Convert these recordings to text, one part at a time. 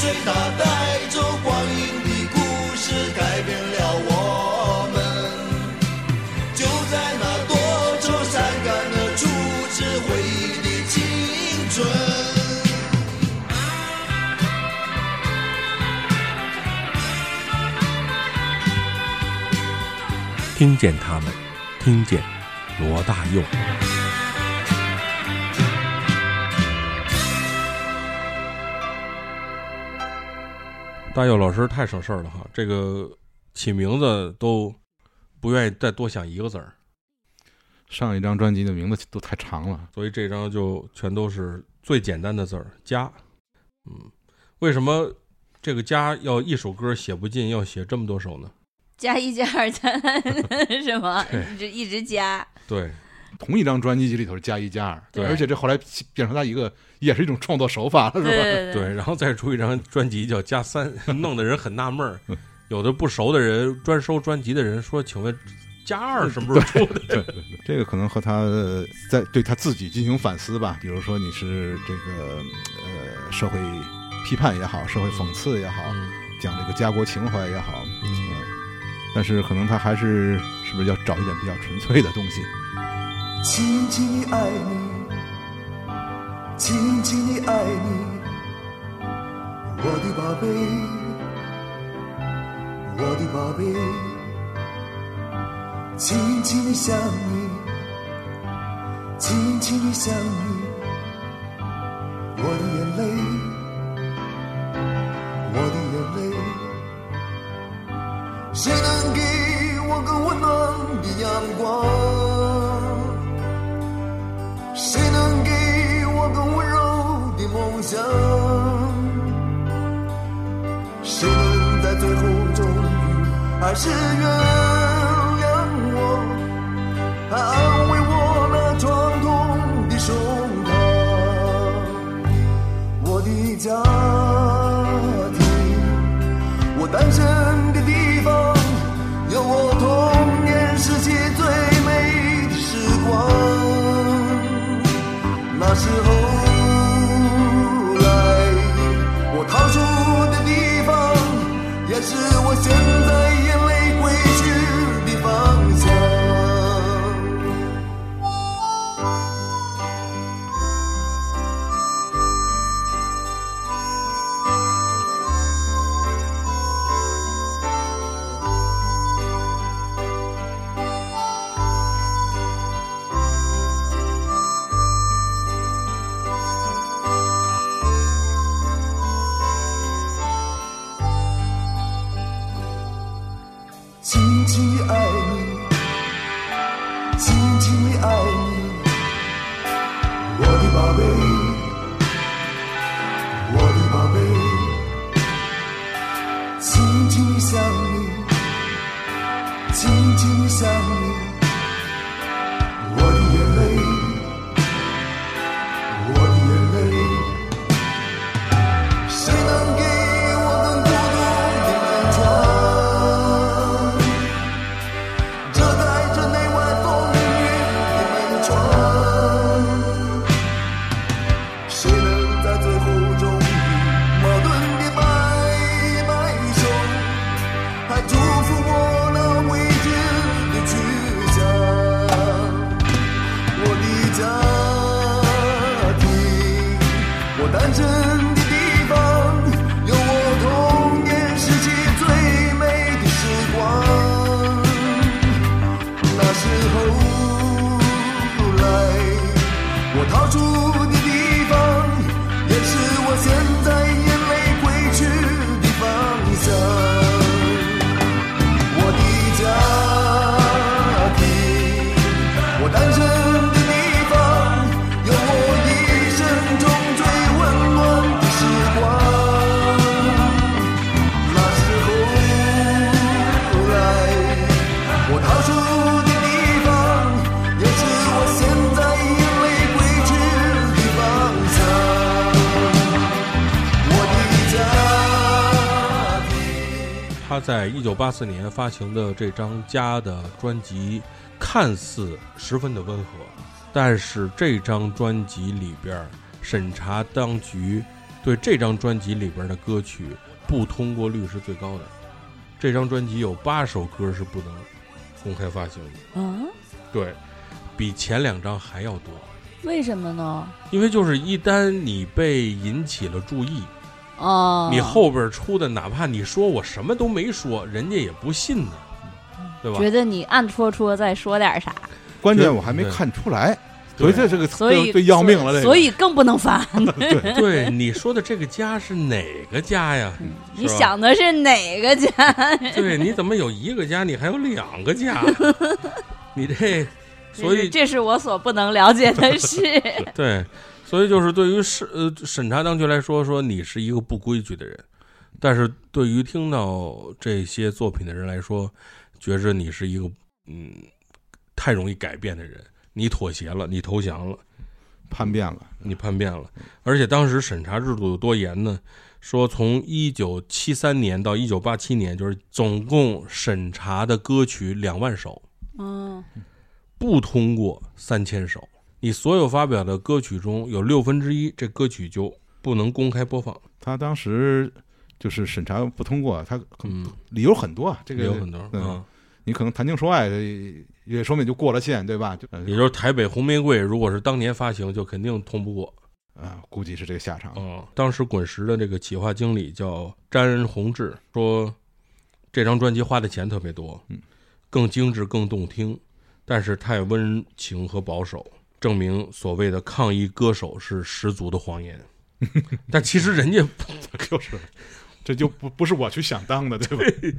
随它带走光阴的故事，改变了我们。就在那多愁善感的初次回忆的青春。听见他们，听见罗大佑。大佑老师太省事儿了哈，这个起名字都不愿意再多想一个字儿，上一张专辑的名字都太长了，所以这张就全都是最简单的字儿“家”。嗯，为什么这个“家”要一首歌写不尽，要写这么多首呢？加一加二三 是吗？一直一直加，对，同一张专辑里头是加一加二，对而且这后来变成他一个也是一种创作手法了，是吧？对对对，然后再出一张专辑叫《加三》，弄得人很纳闷儿。有的不熟的人，专收专辑的人说：“请问加二什么时候出的对对对，这个可能和他呃在对他自己进行反思吧。比如说你是这个呃社会批判也好，社会讽刺也好，嗯讲这个家国情怀也好，嗯，但是可能他还是是不是要找一点比较纯粹的东西？轻轻地爱你，轻轻地爱你，我的宝贝，我的宝贝，轻轻地想你，轻轻地想你，我的眼泪，我的眼泪，谁能给我个温暖的阳光？谁能给我更温柔的梦想？谁能在最后终于还是原谅我，还安慰我那创痛的胸膛？我的家想你，静静想你，八四年发行的这张《家》的专辑，看似十分的温和，但是这张专辑里边儿审查当局对这张专辑里边的歌曲不通过率是最高的。这张专辑有八首歌是不能公开发行的，啊？对比前两张还要多。为什么呢？因为就是一旦你被引起了注意，哦，你后边出的哪怕你说我什么都没说，人家也不信呢，对吧？觉得你暗戳戳再说点啥，关键我还没看出来，所以这是个所以最要命了，这个所以更不能发。对 对你说的这个家是哪个家呀？你想的是哪个家？对，你怎么有一个家，你还有两个家？你这，所以这是我所不能了解的事。对，所以就是对于审呃审查当局来说，说你是一个不规矩的人，但是对于听到这些作品的人来说，觉着你是一个嗯太容易改变的人，你妥协了，你投降了。叛变了，你叛变了，而且当时审查制度有多严呢？说从一九七三年到一九八七年，就是总共审查的歌曲两万首，嗯，不通过三千首。你所有发表的歌曲中有六分之一，这歌曲就不能公开播放。他当时就是审查不通过，他嗯，理由很多啊，这个有很多嗯啊，你可能谈情说爱，也说明就过了线，对吧？就也就是台北红玫瑰，如果是当年发行，就肯定通不过。啊，估计是这个下场。嗯，当时滚石的这个企划经理叫詹宏志，说这张专辑花的钱特别多，嗯，更精致、更动听，但是太温情和保守，证明所谓的抗议歌手是十足的谎言。但其实人家 就是，这就不不是我去想当的，对吧？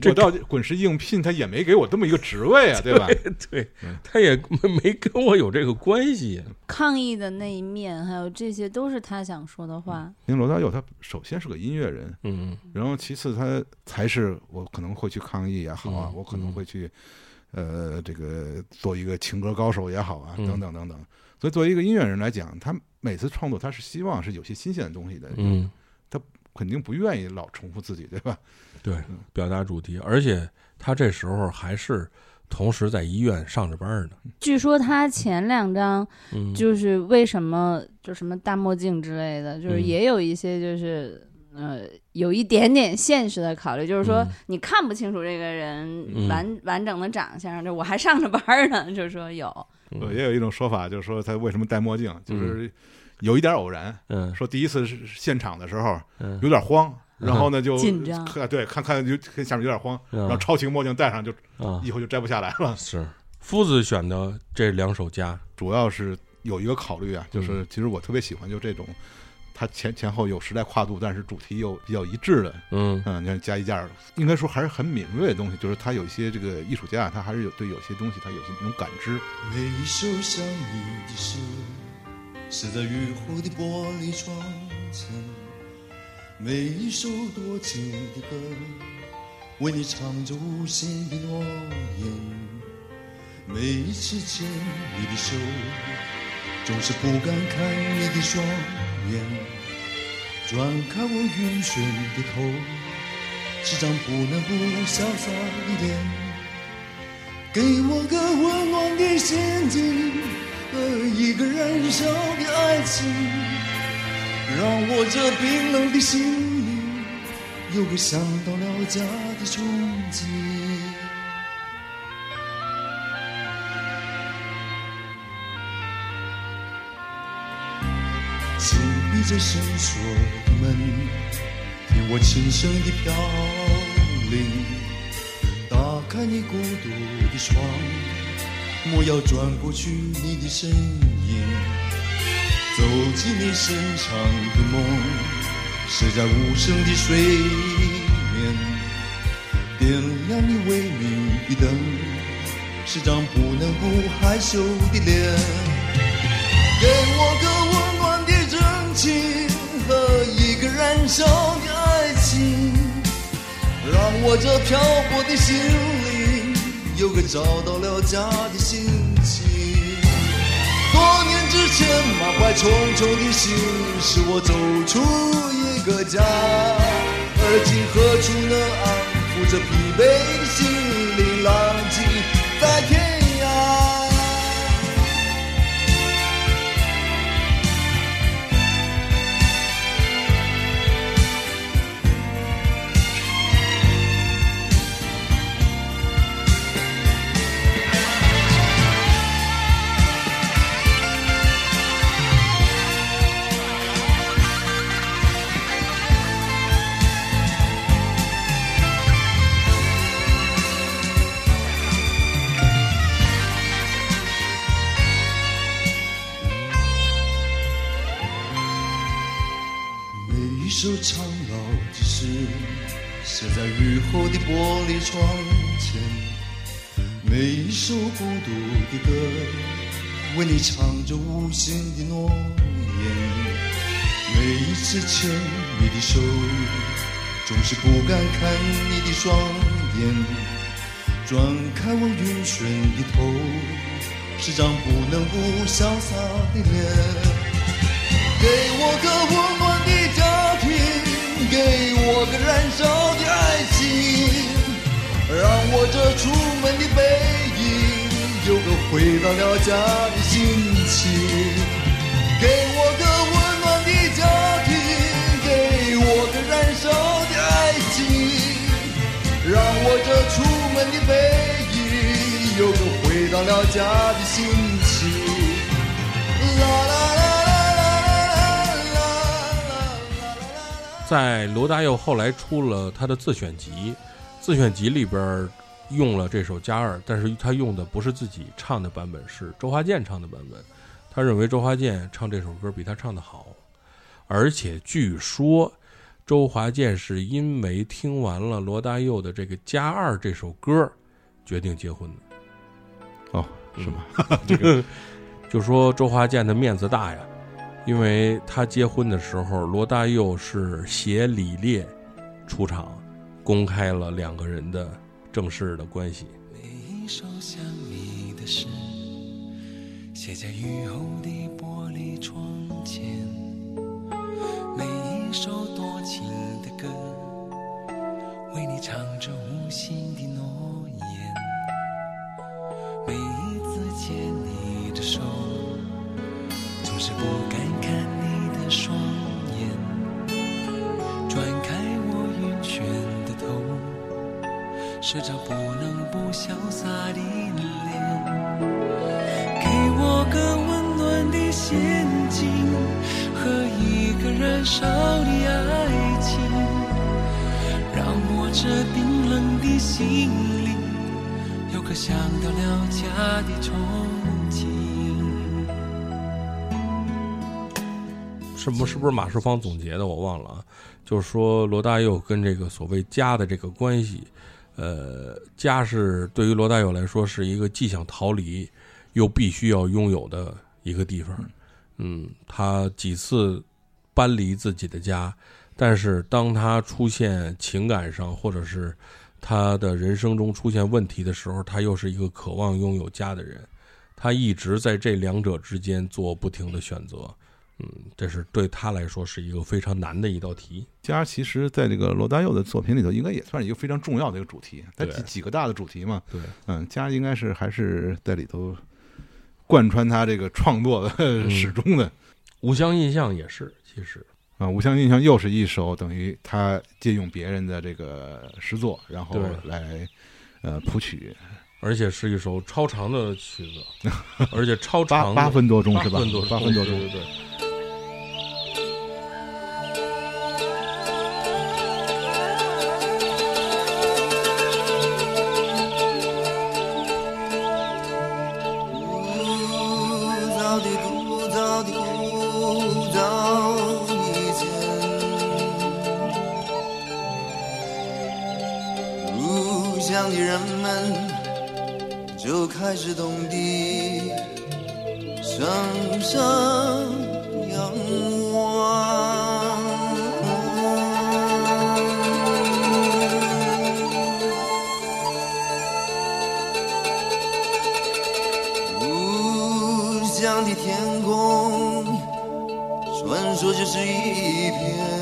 这我到滚石应聘，他也没给我这么一个职位啊，对吧？对嗯，他也没没跟我有这个关系。抗议的那一面，还有这些都是他想说的话。因为罗大佑他首先是个音乐人，嗯然后其次他才是我可能会去抗议也好啊，嗯我可能会去呃这个做一个情歌高手也好啊，嗯等等等等。所以作为一个音乐人来讲，他每次创作他是希望是有些新鲜的东西的，嗯，他肯定不愿意老重复自己，对吧？对，表达主题，而且他这时候还是同时在医院上着班呢。据说他前两张嗯，就是为什么就什么大墨镜之类的，就是嗯也有一些就是。呃，有一点点现实的考虑，就是说嗯。你看不清楚这个人嗯。完、完整的长相，就我还上着班呢，就是说有，也有一种说法，就是说他为什么戴墨镜，就是有一点偶然。嗯。说第一次是现场的时候嗯。有点慌，然后呢就紧张对看看就看下面有点慌，嗯。然后超轻墨镜戴上就啊。以后就摘不下来了。是。夫子选的这两首家，主要是有一个考虑啊，嗯就是其实我特别喜欢就这种，它前前后有时代跨度，但是主题又比较一致的。嗯嗯，你看加一件儿，应该说还是很敏锐的东西，就是他有一些这个艺术家，他还是有对有些东西他有些那种感知。每一首想你的诗，写在雨后的玻璃窗前；每一首多情的歌，为你唱着无限的诺言。每一次牵你的手，总是不敢看你的双眼。转开我晕眩的头，是张不能不潇洒的脸。给我个温暖的心境和一个燃烧的爱情，让我这冰冷的心灵有个想到了家的憧憬。闭着伸缩的门，听我轻声的飘零。打开你孤独的窗，莫要转过去你的身影，走进你深长的梦，睡在无声的睡眠，点亮你微明的灯，是张不能不害羞的脸。给我个个燃烧的爱情。让我这漂泊的心灵有个找到了家的心情。多年之前满怀重重的心，使我走出一个家，而今何处能安抚这疲惫的心灵后的玻璃窗前；每一首孤独的歌，为你唱着无心的诺言。每一次牵你的手，总是不敢看你的双眼。转开我晕眩的头，是张不能不潇洒的脸。给我个吻，给我个燃烧的爱情，让我这出门的背影有个回到了家的心情。给我个温暖的家庭，给我个燃烧的爱情，让我这出门的背影有个回到了家的心情。啦啦在罗大佑后来出了他的自选集，自选集里边用了这首《加二》，但是他用的不是自己唱的版本，是周华健唱的版本。他认为周华健唱这首歌比他唱的好，而且据说周华健是因为听完了罗大佑的这个《加二》这首歌，决定结婚的。哦，是吗？这个 就说周华健的面子大呀，因为他结婚的时候，罗大佑是携李烈出场，公开了两个人的正式的关系。每一首想你的诗，写在雨后的玻璃窗前；每一首多情的歌，为你唱着无心的诺言。每一次牵你的手，总是不敢是张不能不潇洒的脸。给我个温暖的陷阱和一个燃烧的爱情，让我这冰冷的心里有个想到了家的憧憬。是不是不是马世芳总结的？我忘了啊。就是说罗大佑跟这个所谓家的这个关系，呃，家是对于罗大佑来说是一个既想逃离，又必须要拥有的一个地方。嗯，他几次搬离自己的家，但是当他出现情感上或者是他的人生中出现问题的时候，他又是一个渴望拥有家的人。他一直在这两者之间做不停的选择。嗯，这是对他来说是一个非常难的一道题。家其实在这个罗大佑的作品里头，应该也算是一个非常重要的一个主题。它对几几个大的主题嘛，对，嗯，家应该是还是在里头贯穿他这个创作的嗯 始终的。无相印象也是，其实啊，《无相印象》又是一首等于他借用别人的这个诗作，然后来呃谱曲，而且是一首超长的曲子，而且超长的八分多钟是吧八分多？八分多钟对。对对。就开始懂得声声仰望。故乡的天空，传说就是一片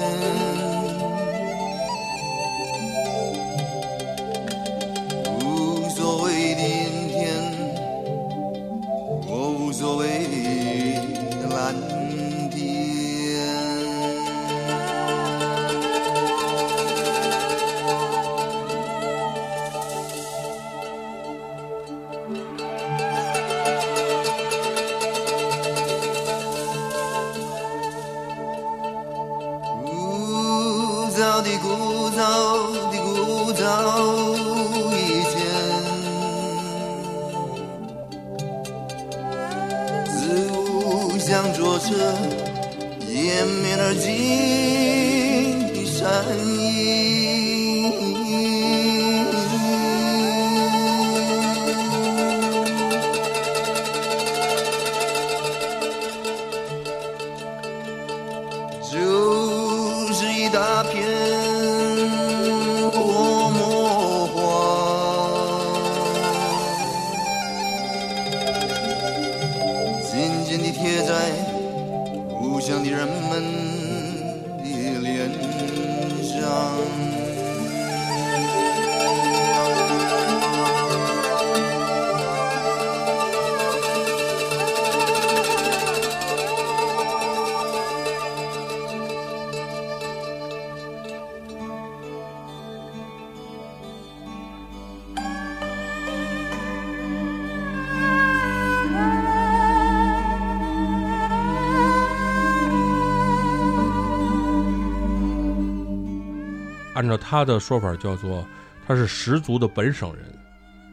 按照他的说法叫做他是十足的本省人，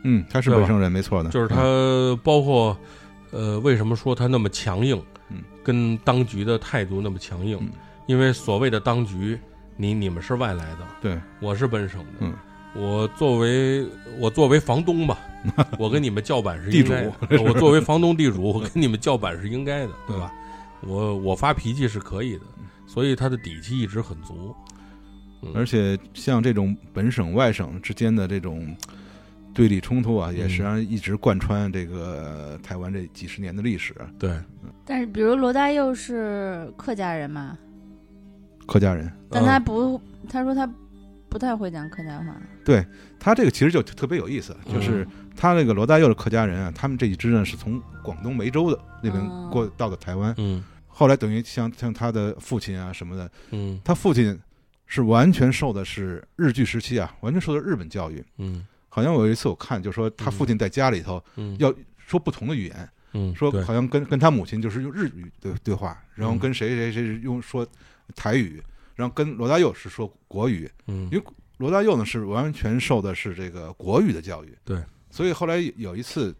嗯，他是本省人，没错的，就是他嗯。包括呃为什么说他那么强硬，嗯，跟当局的态度那么强硬，嗯。因为所谓的当局，你你们是外来的，对，我是本省的，嗯。我作为我作为房东吧，我跟你们叫板是地应该主。的我作为房东地主，我跟你们叫板是应该的，对吧？我我发脾气是可以的，所以他的底气一直很足。嗯。而且像这种本省外省之间的这种对立冲突啊，也实际上一直贯穿这个台湾这几十年的历史。对，但是比如罗大佑是客家人嘛，客家人，但他嗯。不，他说他不太会讲客家话。对他这个其实就特别有意思，就是他那个罗大佑的客家人啊，他们这一支呢是从广东梅州的那边哦。过到的台湾，嗯。后来等于像像他的父亲啊什么的，嗯。他父亲是完全受的是日据时期啊，完全受的日本教育。嗯。好像我有一次我看，就说他父亲在家里头嗯，要说不同的语言，嗯说好像跟跟他母亲就是用日语对对话，然后嗯。跟谁谁谁是用说台语，然后跟罗大佑是说国语。嗯。因为罗大佑呢是完全受的是这个国语的教育，对，所以后来有一次，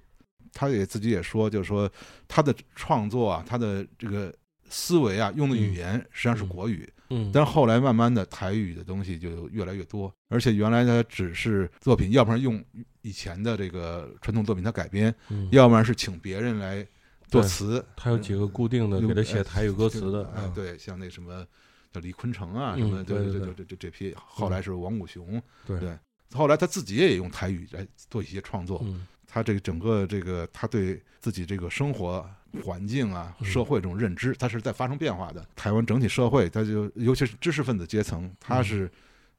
他也自己也说，就是说他的创作啊，他的这个思维啊，用的语言实际上是国语，嗯，但是后来慢慢的台语的东西就越来越多，而且原来他只是作品，要不然用以前的这个传统作品他改编，嗯。要不然是请别人来作词，他有几个固定的有给他写台语歌词的，哎，嗯，对，像那什么叫李坤城啊，嗯什么，对对对对这这这这批，后来是王武雄，对。对，后来他自己也用台语来做一些创作，嗯。他这个整个这个他对自己这个生活环境啊、嗯社会这种认知，它是在发生变化的。台湾整体社会，它就尤其是知识分子阶层，他嗯是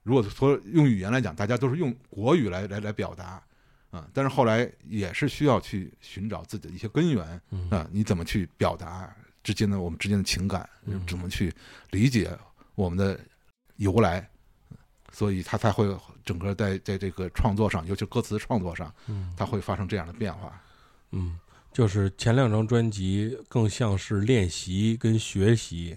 如果说用语言来讲，大家都是用国语来来来表达。啊，但是后来也是需要去寻找自己的一些根源嗯啊，你怎么去表达之间的我们之间的情感，嗯怎么去理解我们的由来，所以他才会整个在在这个创作上，尤其歌词创作上，嗯它会发生这样的变化。嗯，就是前两张专辑更像是练习跟学习，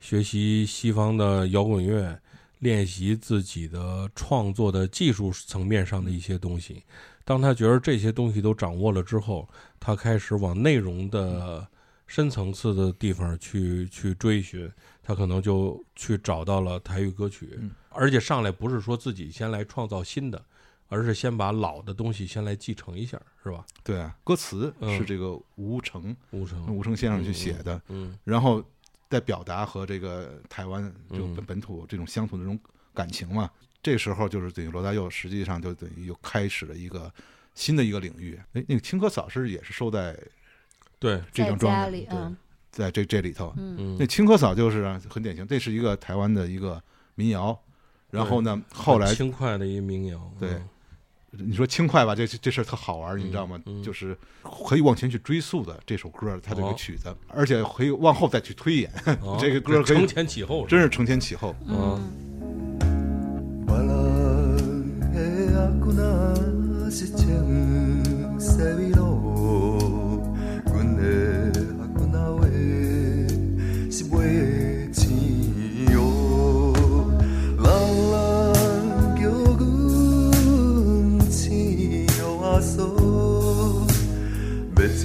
学习西方的摇滚乐，练习自己的创作的技术层面上的一些东西。当他觉得这些东西都掌握了之后，他开始往内容的深层次的地方去去追寻，他可能就去找到了台语歌曲，嗯而且上来不是说自己先来创造新的，而是先把老的东西先来继承一下，是吧？对啊，歌词嗯是这个吴成吴成，吴成先生去写的，嗯然后在表达和这个台湾这种嗯本本土这种乡土的这种感情嘛。这时候就是等于罗大佑实际上就等于又开始了一个新的一个领域。哎，那个青稞嫂是也是收在对，这张专辑家里，在这这里头。嗯嗯那青稞嫂就是啊很典型，这是一个台湾的一个民谣。然后呢，后来轻快的一民谣，对嗯你说轻快吧，这这这事儿特好玩儿，你知道吗？嗯就是可以往前去追溯的这首歌，它这个哦曲子，而且可以往后再去推演，哦这个歌可以承前启后，真是承前启后。嗯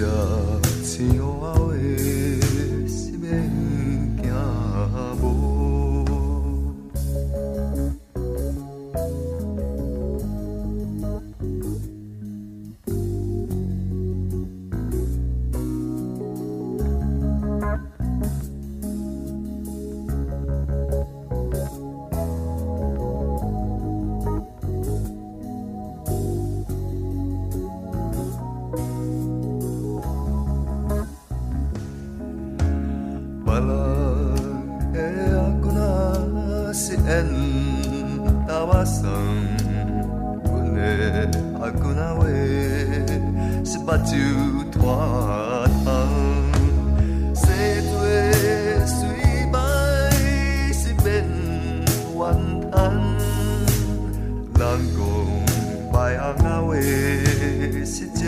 要食钱目睭拖窗，洗做水歹是免怨叹，人讲歹翁仔话是正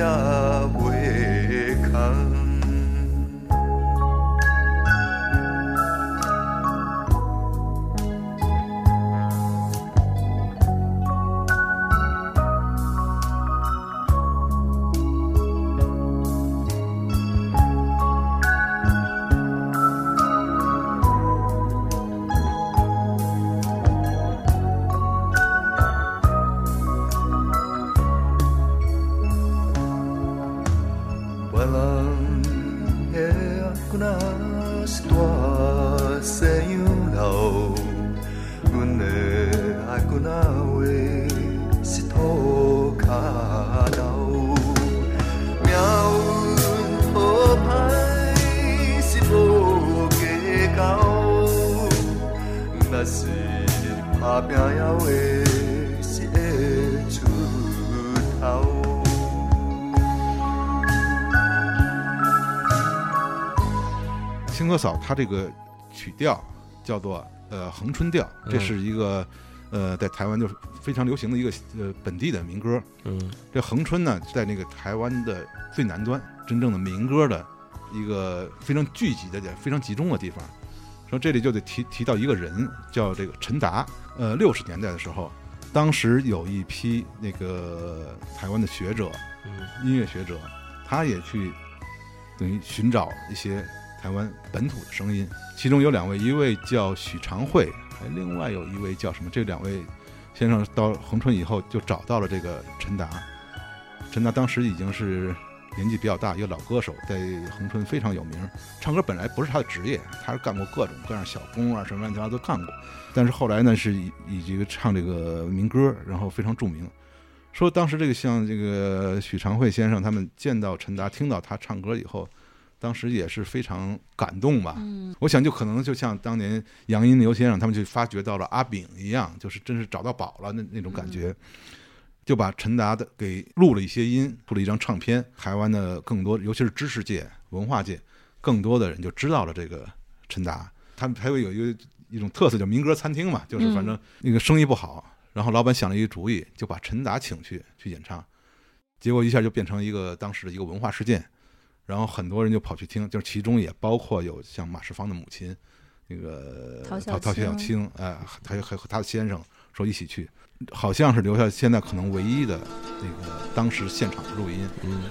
青稞嫂她这个曲调叫做呃恒春调，这嗯是一个呃在台湾就是非常流行的一个呃本地的民歌。嗯这恒春呢，在那个台湾的最南端，真正的民歌的一个非常聚集的、非常集中的地方。说这里就得提提到一个人，叫这个陈达。呃，六十年代的时候，当时有一批那个台湾的学者，嗯音乐学者，他也去等于寻找一些台湾本土的声音。其中有两位，一位叫许长惠，还另外有一位叫什么？这两位先生到恒春以后就找到了这个陈达。陈达当时已经是年纪比较大，一个老歌手，在恒春非常有名。唱歌本来不是他的职业，他是干过各种各样小工啊，什么乱七八糟都干过。但是后来呢，是以以这个唱这个民歌，然后非常著名。说当时这个像这个许长惠先生他们见到陈达，听到他唱歌以后，当时也是非常感动吧。嗯我想就可能就像当年杨荫刘先生他们就发掘到了阿炳一样，就是真是找到宝了那那种感觉。就把陈达的给录了一些音，出了一张唱片。台湾的更多，尤其是知识界、文化界，更多的人就知道了这个陈达。他们还会有一个一种特色，叫民歌餐厅嘛，就是反正那个生意不好，然后老板想了一个主意，就把陈达请去去演唱，结果一下就变成一个当时的一个文化事件。然后很多人就跑去听，就是其中也包括有像马世芳的母亲，那个陶小陶雪小青青，哎，还有还有和他的先生说一起去，好像是留下现在可能唯一的那个当时现场的录音。嗯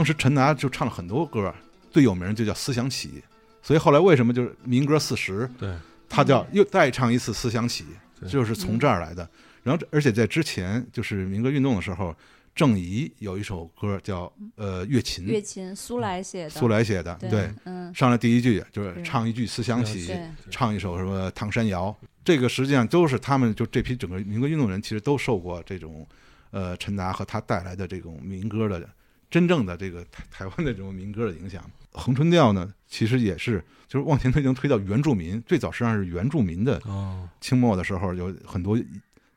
当时陈达就唱了很多歌，最有名就叫《思想起》，所以后来为什么就是民歌四十，对，他叫又再唱一次《思想起》，就是从这儿来的。然后而且在之前就是民歌运动的时候，郑怡有一首歌叫呃《乐琴》，乐琴苏来写的，苏来写的，对，嗯，上来第一句就是唱一句《思想起》，唱一首什么《唐山谣》，这个实际上都是他们就这批整个民歌运动人，其实都受过这种呃陈达和他带来的这种民歌的真正的这个台台湾的这种民歌的影响。恒春调呢，其实也是就是往前推，能推到原住民，最早实际上是原住民的哦，清末的时候，有很多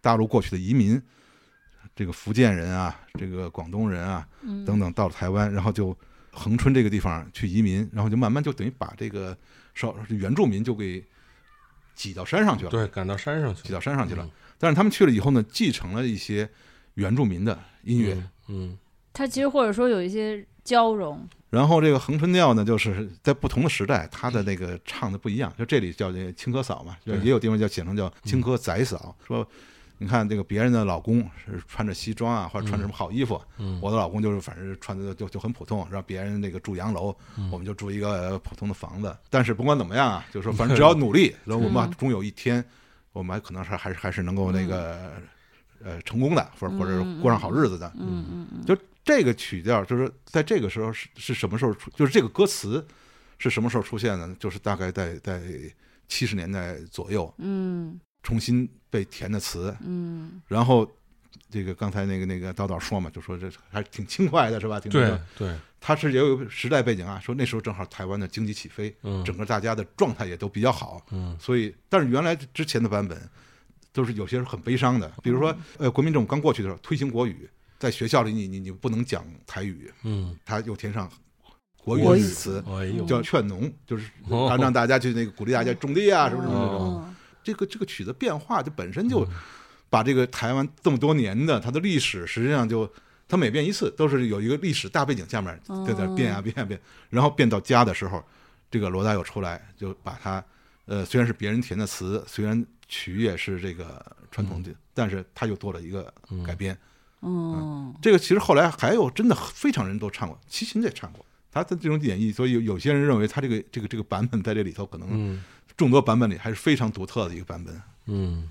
大陆过去的移民，这个福建人啊，这个广东人啊嗯。等等到了台湾，然后就恒春这个地方去移民，然后就慢慢就等于把这个少原住民就给挤到山上去了，对，赶到山上去挤到山上去了。嗯。但是他们去了以后呢，继承了一些原住民的音乐，嗯，它其实或者说有一些交融，然后这个恒春调呢，就是在不同的时代，它的那个唱的不一样。就这里叫这个青稞嫂嘛，就对也有地方叫写成叫青稞仔嫂。说，你看这个别人的老公是穿着西装啊，或者穿着什么好衣服，嗯我的老公就是反正穿的就就很普通，让别人那个住洋楼，嗯我们就住一个呃普通的房子。但是不管怎么样啊，就是说反正只要努力，然后我们嗯终有一天，我们还可能是还是还是能够那个呃成功的，或者或者是过上好日子的。嗯嗯嗯，就这个曲调，就是在这个时候是是什么时候出？就是这个歌词是什么时候出现的呢？就是大概在在七十年代左右，嗯重新被填的词，嗯然后这个刚才那个那个叨叨说嘛，就说这还挺轻快的，是吧？挺那对对，他是也有时代背景啊，说那时候正好台湾的经济起飞，嗯，整个大家的状态也都比较好，嗯所以但是原来之前的版本都是有些是很悲伤的，比如说呃国民政府刚过去的时候推行国语，在学校里你你你不能讲台语，嗯，他又填上国语的词，叫劝农，就是哦让让大家去那个鼓励大家种地啊，什么什么这种。哦。这个这个曲子变化就本身就嗯。把这个台湾这么多年的它的历史，实际上就它每变一次都是有一个历史大背景下面在在变啊变啊变，然后变到家的时候，这个罗大佑出来就把它呃虽然是别人填的词，虽然曲也是这个传统的，但是他又做了一个嗯。改编。哦，这个其实后来还有真的非常人都唱过，齐秦也唱过。他的这种演绎，所以有有些人认为他这个这个这个版本在这里头可能嗯众多版本里还是非常独特的一个版本。嗯，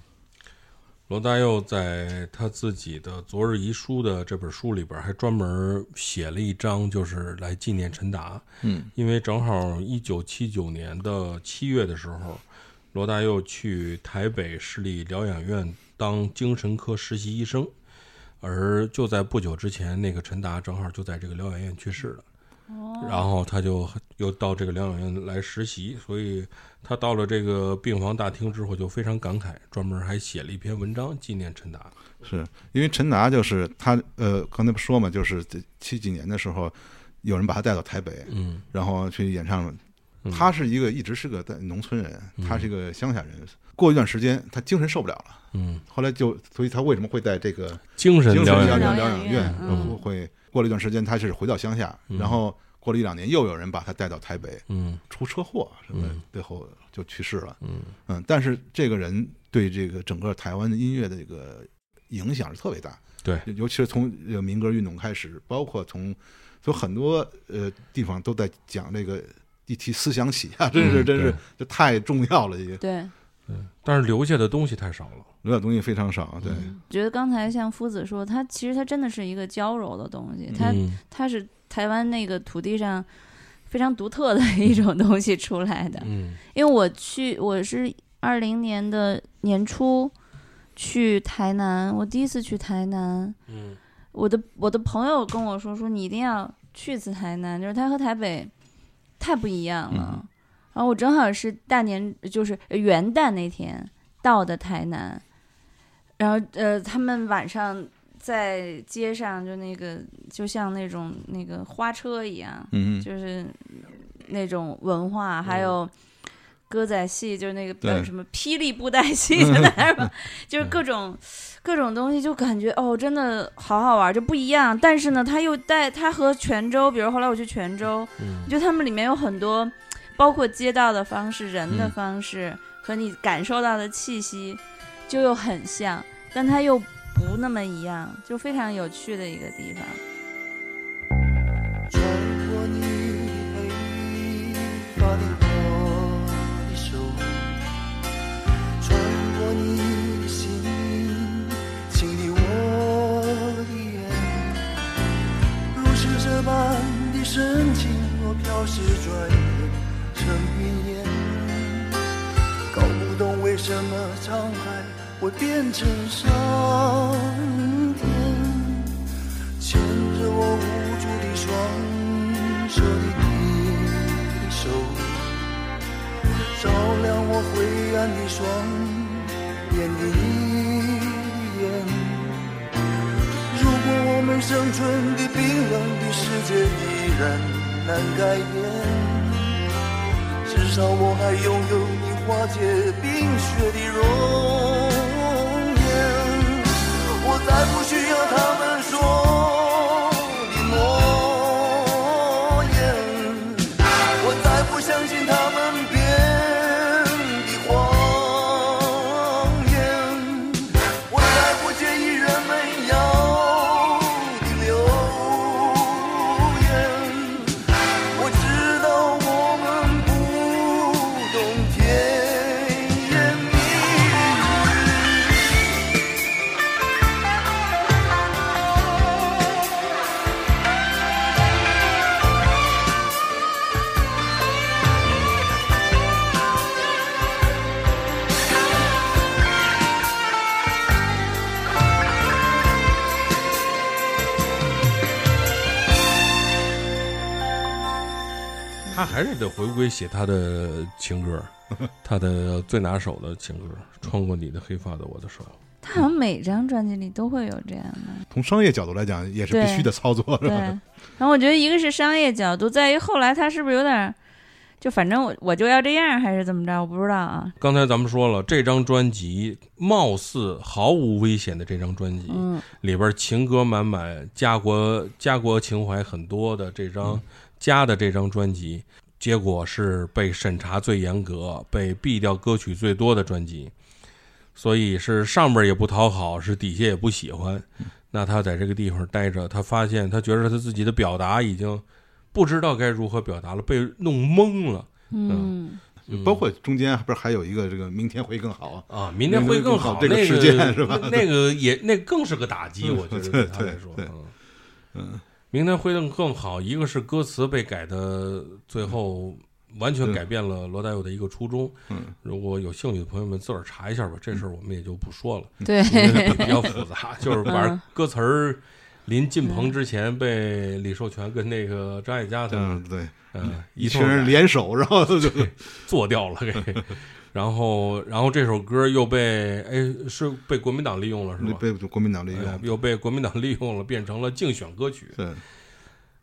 罗大佑在他自己的《昨日遗书》的这本书里边，还专门写了一章，就是来纪念陈达。嗯因为正好一九七九年的七月的时候，罗大佑去台北市立疗养院当精神科实习医生，而就在不久之前，那个陈达正好就在这个疗养院去世了。然后他就又到这个疗养院来实习，所以他到了这个病房大厅之后就非常感慨，专门还写了一篇文章纪念陈达。是因为陈达就是他呃，刚才不说嘛，就是这七几年的时候，有人把他带到台北，嗯然后去演唱。嗯。他是一个一直是个在农村人，嗯。他是一个乡下人。过一段时间，他精神受不了了，嗯，后来就，所以他为什么会在这个精神疗疗养院疗养院。院，然后会过了一段时间，他是回到乡下，嗯。然后过了一两年，又有人把他带到台北，嗯。出车祸什么最后就去世了。嗯。嗯，但是这个人对这个整个台湾的音乐的这个影响是特别大。对，尤其是从民歌运动开始，包括从所以很多呃地方都在讲这个一提思想起啊，真是嗯真是对。这太重要了，已经。对，但是留下的东西太少了。留下东西非常少。对，觉得刚才像夫子说，他其实他真的是一个娇柔的东西，它嗯。它是台湾那个土地上非常独特的一种东西出来的。嗯。因为我去，我是二零年的年初去台南，我第一次去台南，嗯。我的我的朋友跟我说，说你一定要去一次台南，就是他和台北太不一样了。嗯。然后我正好是大年，就是元旦那天到的台南，然后呃，他们晚上在街上就那个就像那种那个花车一样，嗯。就是那种文化，还有歌仔戏，就是那个对。呃什么霹雳布袋戏，就那什么，就是各种各种东西，就感觉哦，真的好好玩，就不一样。但是呢，它又带它和泉州，比如后来我去泉州，嗯。我觉得他们里面有很多，包括街道的方式、人的嗯。方式、和你感受到的气息，就又很像，但它又不那么一样，就非常有趣的一个地方。穿过你黑发的我你的心情的我的眼，如是这般的深情，我飘逝转眼成云烟，搞不懂为什么沧海会变成桑田。牵着我无助的双手的你手，照亮我灰暗的双眼的你眼。如果我们生存的冰冷的世界依然难改变，至少我还拥有你化解冰雪的容还是得回归写他的情歌，他的最拿手的情歌，穿过你的黑发的我的手。他好像每张专辑里都会有这样的，从商业角度来讲，也是必须的操作，是对。吧？然后我觉得一个是商业角度，在于后来他是不是有点儿，就反正我我就要这样，还是怎么着，我不知道啊。刚才咱们说了，这张专辑貌似毫无危险的这张专辑，嗯，里边情歌满满、家国家国情怀很多的这张家的这张专辑，结果是被审查最严格、被毙掉歌曲最多的专辑，所以是上边也不讨好，是底下也不喜欢。那他在这个地方待着，他发现他觉得他自己的表达已经不知道该如何表达了，被弄懵了。嗯，嗯包括中间不是还有一个这个明天会更好啊？啊，明天会更好。这个那事件是吧那个也那更是个打击，我觉得对他来说，对对嗯嗯，明天会更更好。一个是歌词被改的，最后完全改变了罗大佑的一个初衷。嗯，如果有兴趣的朋友们自个儿查一下吧，这事儿我们也就不说了，对，比较复杂。就是把嗯歌词儿临进棚之前被李寿全跟那个张艾嘉他们嗯，对，嗯一一群人联手，然后就 做掉了给。然后，然后这首歌又被哎是被国民党利用了是吗？被国民党利用。又被国民党利用了，变成了竞选歌曲。对，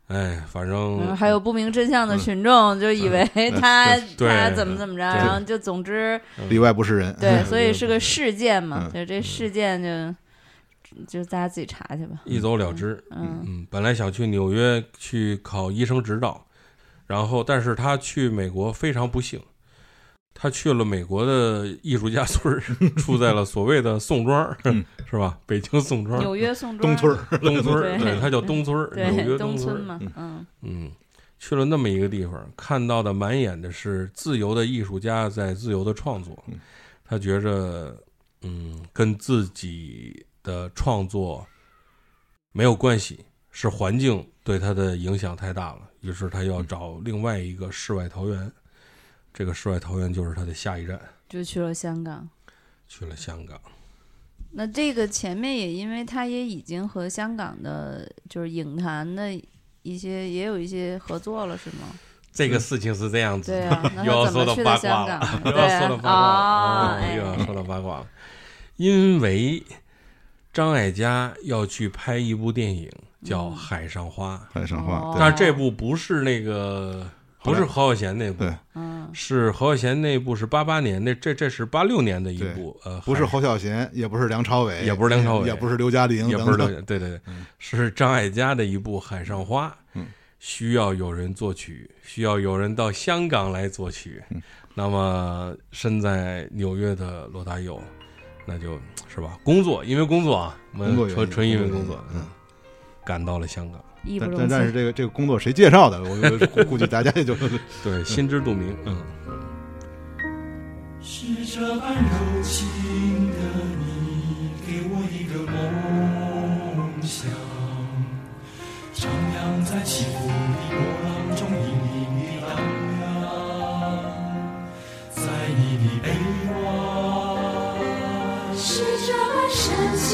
哎，反正还有不明真相的群众就以为他对他怎么怎么着，然后就总之里外不是人。对，所以是个事件嘛，嗯就这事件就就大家自己查去吧。一走了之。嗯嗯，本来想去纽约去考医生执照，然后但是他去美国非常不幸，他去了美国的艺术家村儿，住在了所谓的宋庄，嗯是吧？北京宋庄。纽约宋庄东村儿，东村儿，对对，它叫东村儿，纽对约村儿。东村嘛嗯，去了那么一个地方，看到的满眼的是自由的艺术家在自由的创作嗯。他觉着，嗯，跟自己的创作没有关系，是环境对他的影响太大了。于是他要找另外一个世外桃源，这个世外桃源就是他的下一站，就去了香港。去了香港。那这个前面也因为他也已经和香港的，就是影坛的一些也有一些合作了，是吗？这个事情是这样子的，对啊，那又要他怎么去的 说到八卦香了港？，又要说到八卦啊，了，又要说到八卦了。因为张艾嘉要去拍一部电影，叫《嗯海上花》，海上花但是这部不是那个不是侯孝贤那部对，嗯，是侯孝贤那部是八八年，那这这是八六年的一部，呃，不是侯孝贤，也不是梁朝伟，也不是梁朝伟也不是刘嘉玲，也不是等等刘对对对嗯，是张艾嘉的一部《海上花》，嗯，需要有人作曲，需要有人到香港来作曲。嗯。那么身在纽约的罗大佑，那就是吧，工作，因为工作啊，我们纯纯因为工工作，嗯赶到了香港，但义不容辞。但但是这个这个工作谁介绍的？我我估估计大家也就 对，心知肚明，嗯。是这般柔情的你，给我一个梦想，徜徉在起伏的波浪中，隐隐的荡漾，在你的臂弯。是这般深情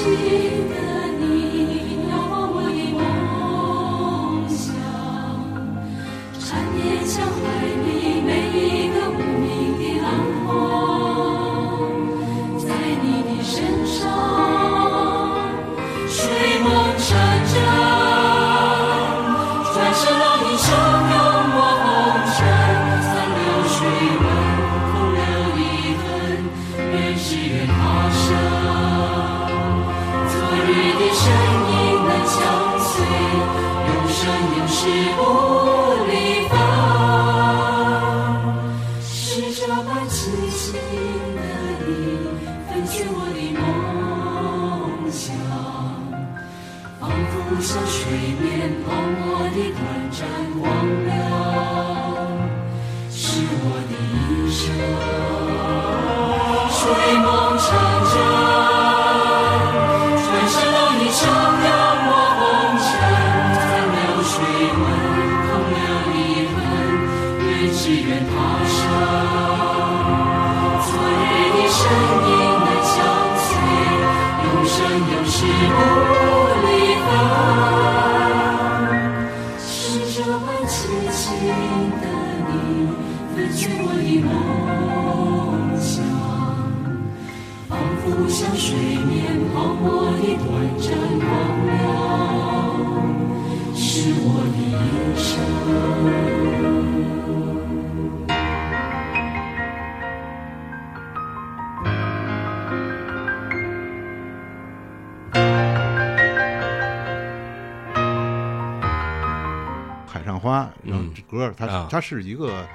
歌它啊。它是一个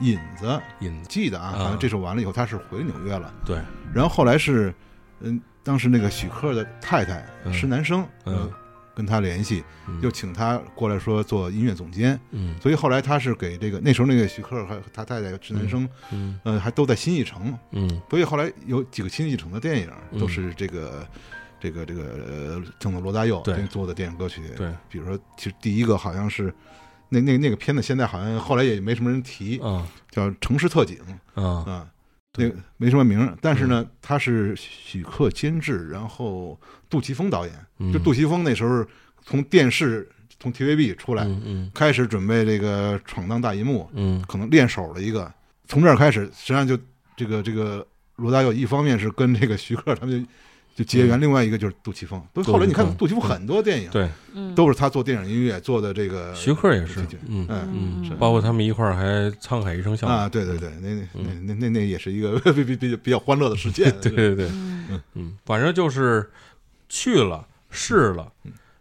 引子，引子。记得啊，啊。好像这首完了以后他是回纽约了，对，然后后来是嗯，当时那个许克的太太嗯。施南生，嗯。呃，跟他联系，嗯。又请他过来说做音乐总监，嗯。所以后来他是给这个那时候那个许克和他太太施南生，嗯。呃，还都在新艺城，嗯。所以后来有几个新艺城的电影嗯。都是这个。这个这个呃，正的罗大佑对。做的电影歌曲，对，比如说，其实第一个好像是那那那个片子，现在好像后来也没什么人提，嗯叫《城市特警》啊啊，那个没什么名，但是呢，他是许克监制，然后杜琪峰导演，嗯。就杜琪峰那时候从电视从 TVB 出来，嗯嗯开始准备这个闯荡大银幕，嗯可能练手了一个，从这儿开始，实际上就这个这个罗大佑一方面是跟这个 徐克他们就就结缘，另外一个就是杜琪峰。不是后来你看嗯杜琪峰很多电影对，嗯，都是他做电影音乐做的，这个徐克也是。嗯嗯包括他们一块儿还沧海一声笑。啊，对对对，那那那那那也是一个 比比比比较欢乐的事件。对对对，嗯。嗯，反正就是去了试了，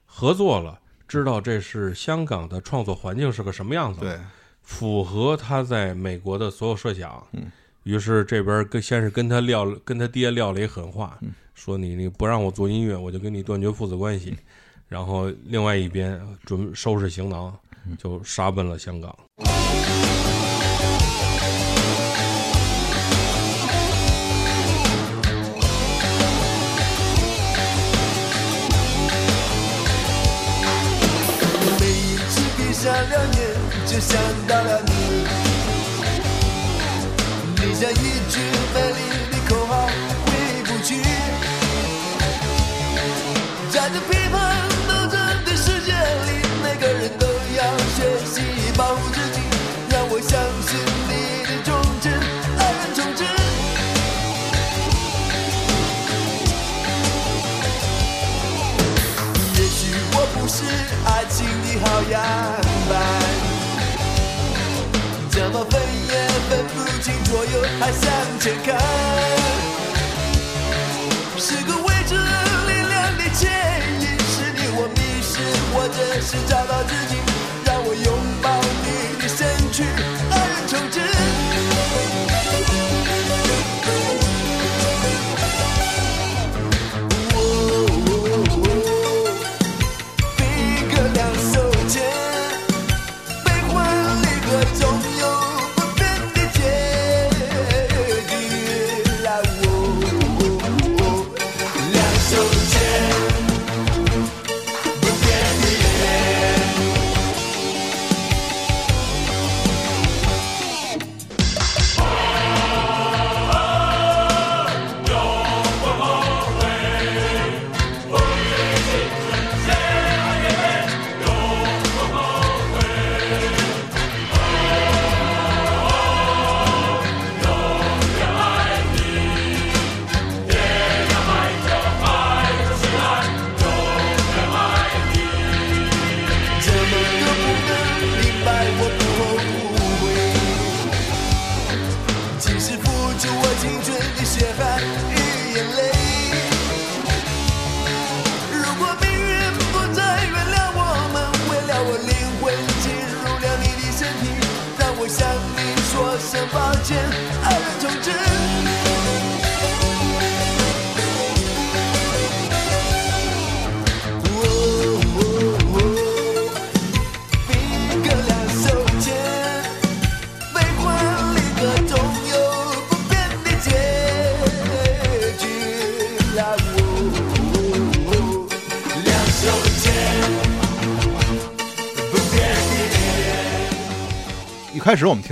合作了，知道这是香港的创作环境是个什么样子，对，符合他在美国的所有设想。嗯，于是这边跟先是跟他撂跟他爹撂了一狠话，嗯说你你不让我做音乐，我就跟你断绝父子关系。然后另外一边准收拾行囊，嗯就杀奔了香港。每一次闭上了眼，就想到了你。你像一句美丽的口号，回不去。在这批判斗争的世界里，每个人都要学习保护自己。让我相信你的忠贞，爱人忠贞。也许我不是爱情的好样板，怎么分不清左右，还向前看。是个未知力量的牵引，是你我迷失，或者是找到自己，让我拥抱你的身躯，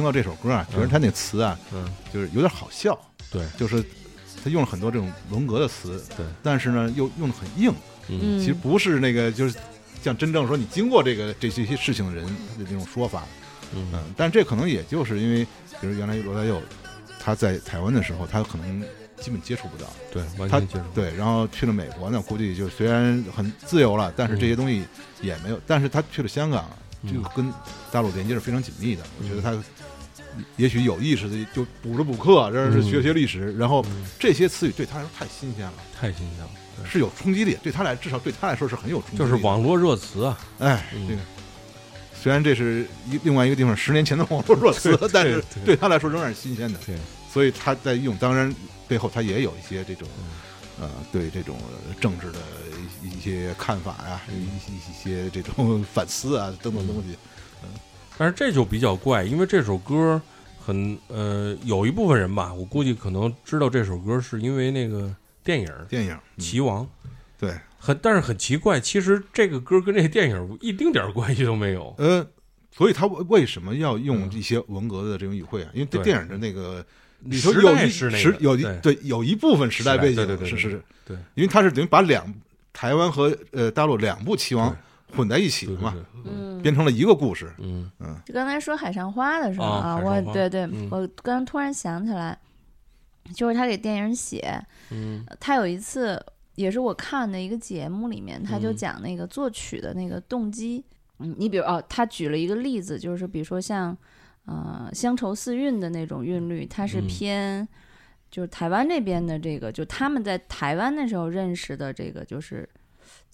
到这首歌啊，觉得他那词啊，嗯，就是有点好笑，对。就是他用了很多这种文革的词，对，但是呢又用的很硬，嗯。其实不是那个就是像真正说你经过这个这些些事情的人他的这种说法，嗯。嗯，但这可能也就是因为，比如原来罗大佑他在台湾的时候，他可能基本接触不到，对，完他全接触。对，然后去了美国呢，估计就虽然很自由了，但是这些东西也没有，但是他去了香港，嗯。这个跟大陆连接是非常紧密的，我觉得他。也许有意识的就补了补课，这是学学历史，然后嗯。这些词语对他来说太新鲜了，太新鲜了，是有冲击力，对他来至少对他来说是很有冲击力就。是网络热词啊，哎，嗯。这个虽然这是一另外一个地方十年前的网络热词，但是对。对他来说仍然是新鲜的。对，所以他在用，当然背后他也有一些这种嗯。呃对这种呃政治的一一些看法呀、一一些这种 反思啊等等东西。但是这就比较怪，因为这首歌很呃，有一部分人吧，我估计可能知道这首歌是因为那个电影《电影，嗯棋王》对，很，但是很奇怪，其实这个歌跟这个电影一丁点儿关系都没有。呃，所以他为为什么要用一些文革的这种语汇啊？因为这电影的那个里头时有一代是那个时有一对。对有一部分时代背景是是，对。因为他是等于把两台湾和呃大陆两部棋王混在一起嘛，嗯，编成了一个故事。嗯嗯就刚才说海上花的时候啊我对对，嗯我刚突然想起来，就是他给电影写，嗯他有一次也是我看的一个节目里面，他就嗯讲那个作曲的那个动机。嗯，你比如哦，他举了一个例子，就是比如说像呃乡愁四韵的那种韵律，它是嗯偏。就是台湾这边的这个，就他们在台湾的时候认识的这个，就是就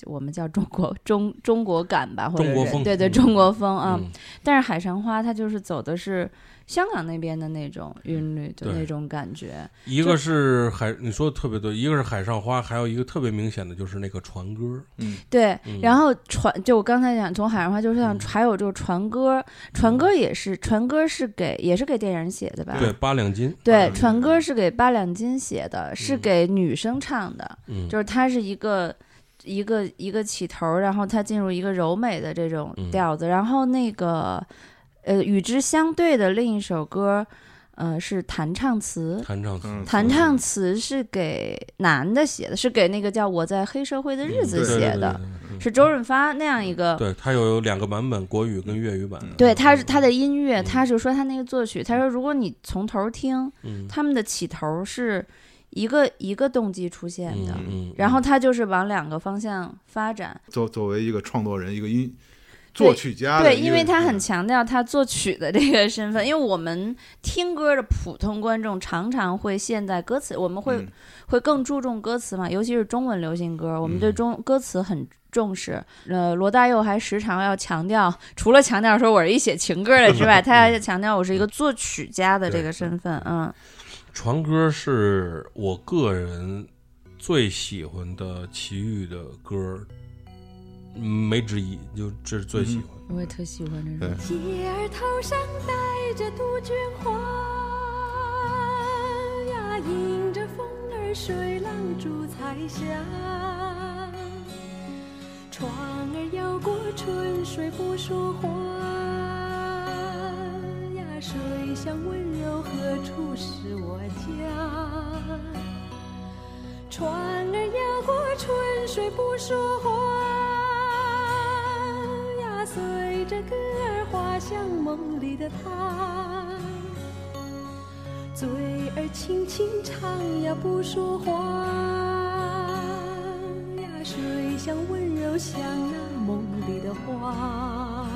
我们叫中国中中国感吧，或者中国风是对对嗯中国风啊。嗯但是海上花它就是走的是香港那边的那种韵律的那种感觉，一个是海，你说的特别对，一个是海上花，还有一个特别明显的就是那个船歌。嗯，对，嗯然后船就我刚才讲，从海上花就是像嗯还有就是船歌，船歌也是船歌是给也是给电影写的吧？对，八两金。对，嗯船歌是给八两金写的，是嗯给女生唱的，嗯，就是它是一个一个一个起头，然后它进入一个柔美的这种嗯调子，然后那个呃与之相对的另一首歌，呃是弹唱词。弹唱词。嗯弹唱词是给男的写的，是给那个叫《我在黑社会的日子写的，是周润发那样一个。对，他有两个版本，国语跟粤语版。对，他是他的音乐，嗯他是说他那个作曲，他说如果你从头听，嗯，他们的起头是一个一个动机出现的，嗯，嗯然后他就是往两个方向发展。作作为一个创作人，一个音作曲家的对，因为他很嗯强调他作曲的这个身份，因为我们听歌的普通观众常常会陷在歌词，我们会、嗯会更注重歌词嘛，尤其是中文流行歌，我们对嗯中歌词很重视。呃，罗大佑还时常要强调，除了强调说我是一写情歌的之外，他还强调我是一个作曲家的这个身份。嗯，传歌是我个人最喜欢的齐豫的歌，嗯没之一，就这是最喜欢。我也特喜欢这对种。叶儿头上戴着杜鹃花呀，迎着风儿水浪逐彩霞。船儿摇过春水不说话呀，水乡温柔何处是我家？船儿摇过春水不说话呀，随着歌儿划向梦里的他。嘴儿轻轻唱呀，不说话呀，水乡温柔像那梦里的花。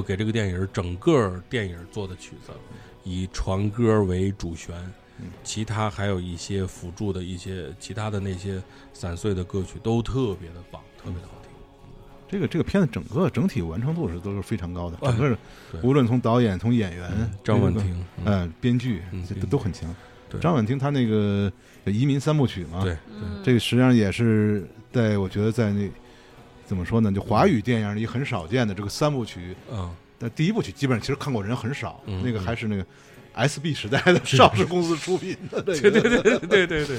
给这个电影整个电影做的曲子，以传歌为主旋，其他还有一些辅助的一些其他的那些散碎的歌曲都特别的棒，特别的好听。这个这个片子整个整体完成度是都是非常高的，哎整个对。无论从导演、从演员、张婉这个婷嗯。嗯，编剧这都都很强。张婉婷她那个移民三部曲嘛，对，对。这个实际上也是在我觉得在那怎么说呢，就华语电影里很少见的这个三部曲。嗯，但第一部曲基本上其实看过人很少，嗯那个还是那个 SB 时代的上市公司出品的这个，对对对对对对。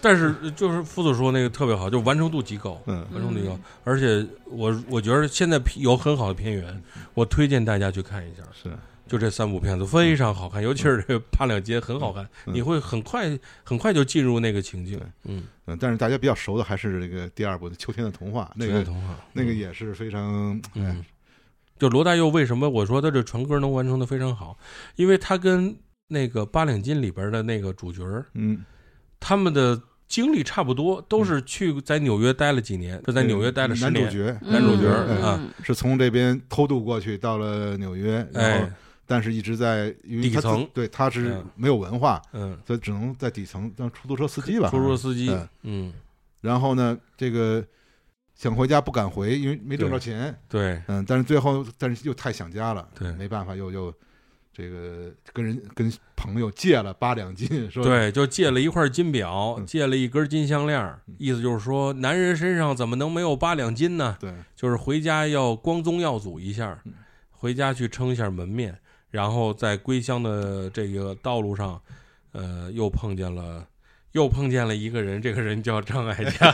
但是就是傅子说那个特别好，就完成度极高，嗯完成度极高。而且我我觉得现在有很好的片源，我推荐大家去看一下。是就这三部片子非常好看，尤其是这个八两金很好看，嗯你会很快很快就进入那个情境。嗯，嗯，但是大家比较熟的还是这个第二部的《秋天的童话》，那个这童话，那个也是非常哎嗯，就罗大佑为什么我说他这传歌能完成的非常好，因为他跟那个八两金里边的那个主角儿嗯，他们的经历差不多，都是去在纽约待了几年，就在纽约待了十年。男主角男主角嗯啊嗯。是从这边偷渡过去到了纽约，然后哎，但是一直在因为底层对他是嗯没有文化，嗯，所以只能在底层当出租车司机吧，出租车司机嗯，嗯，然后呢，这个想回家不敢回，因为没挣着钱。对，嗯，但是最后，但是又太想家了，对没办法，又又这个跟人跟朋友借了八两金，说对，就借了一块金表，嗯借了一根金项链，意思就是说，男人身上怎么能没有八两金呢？对，就是回家要光宗耀祖一下嗯，回家去撑一下门面，然后在归乡的这个道路上，呃，又碰见了。又碰见了一个人，这个人叫张艾嘉，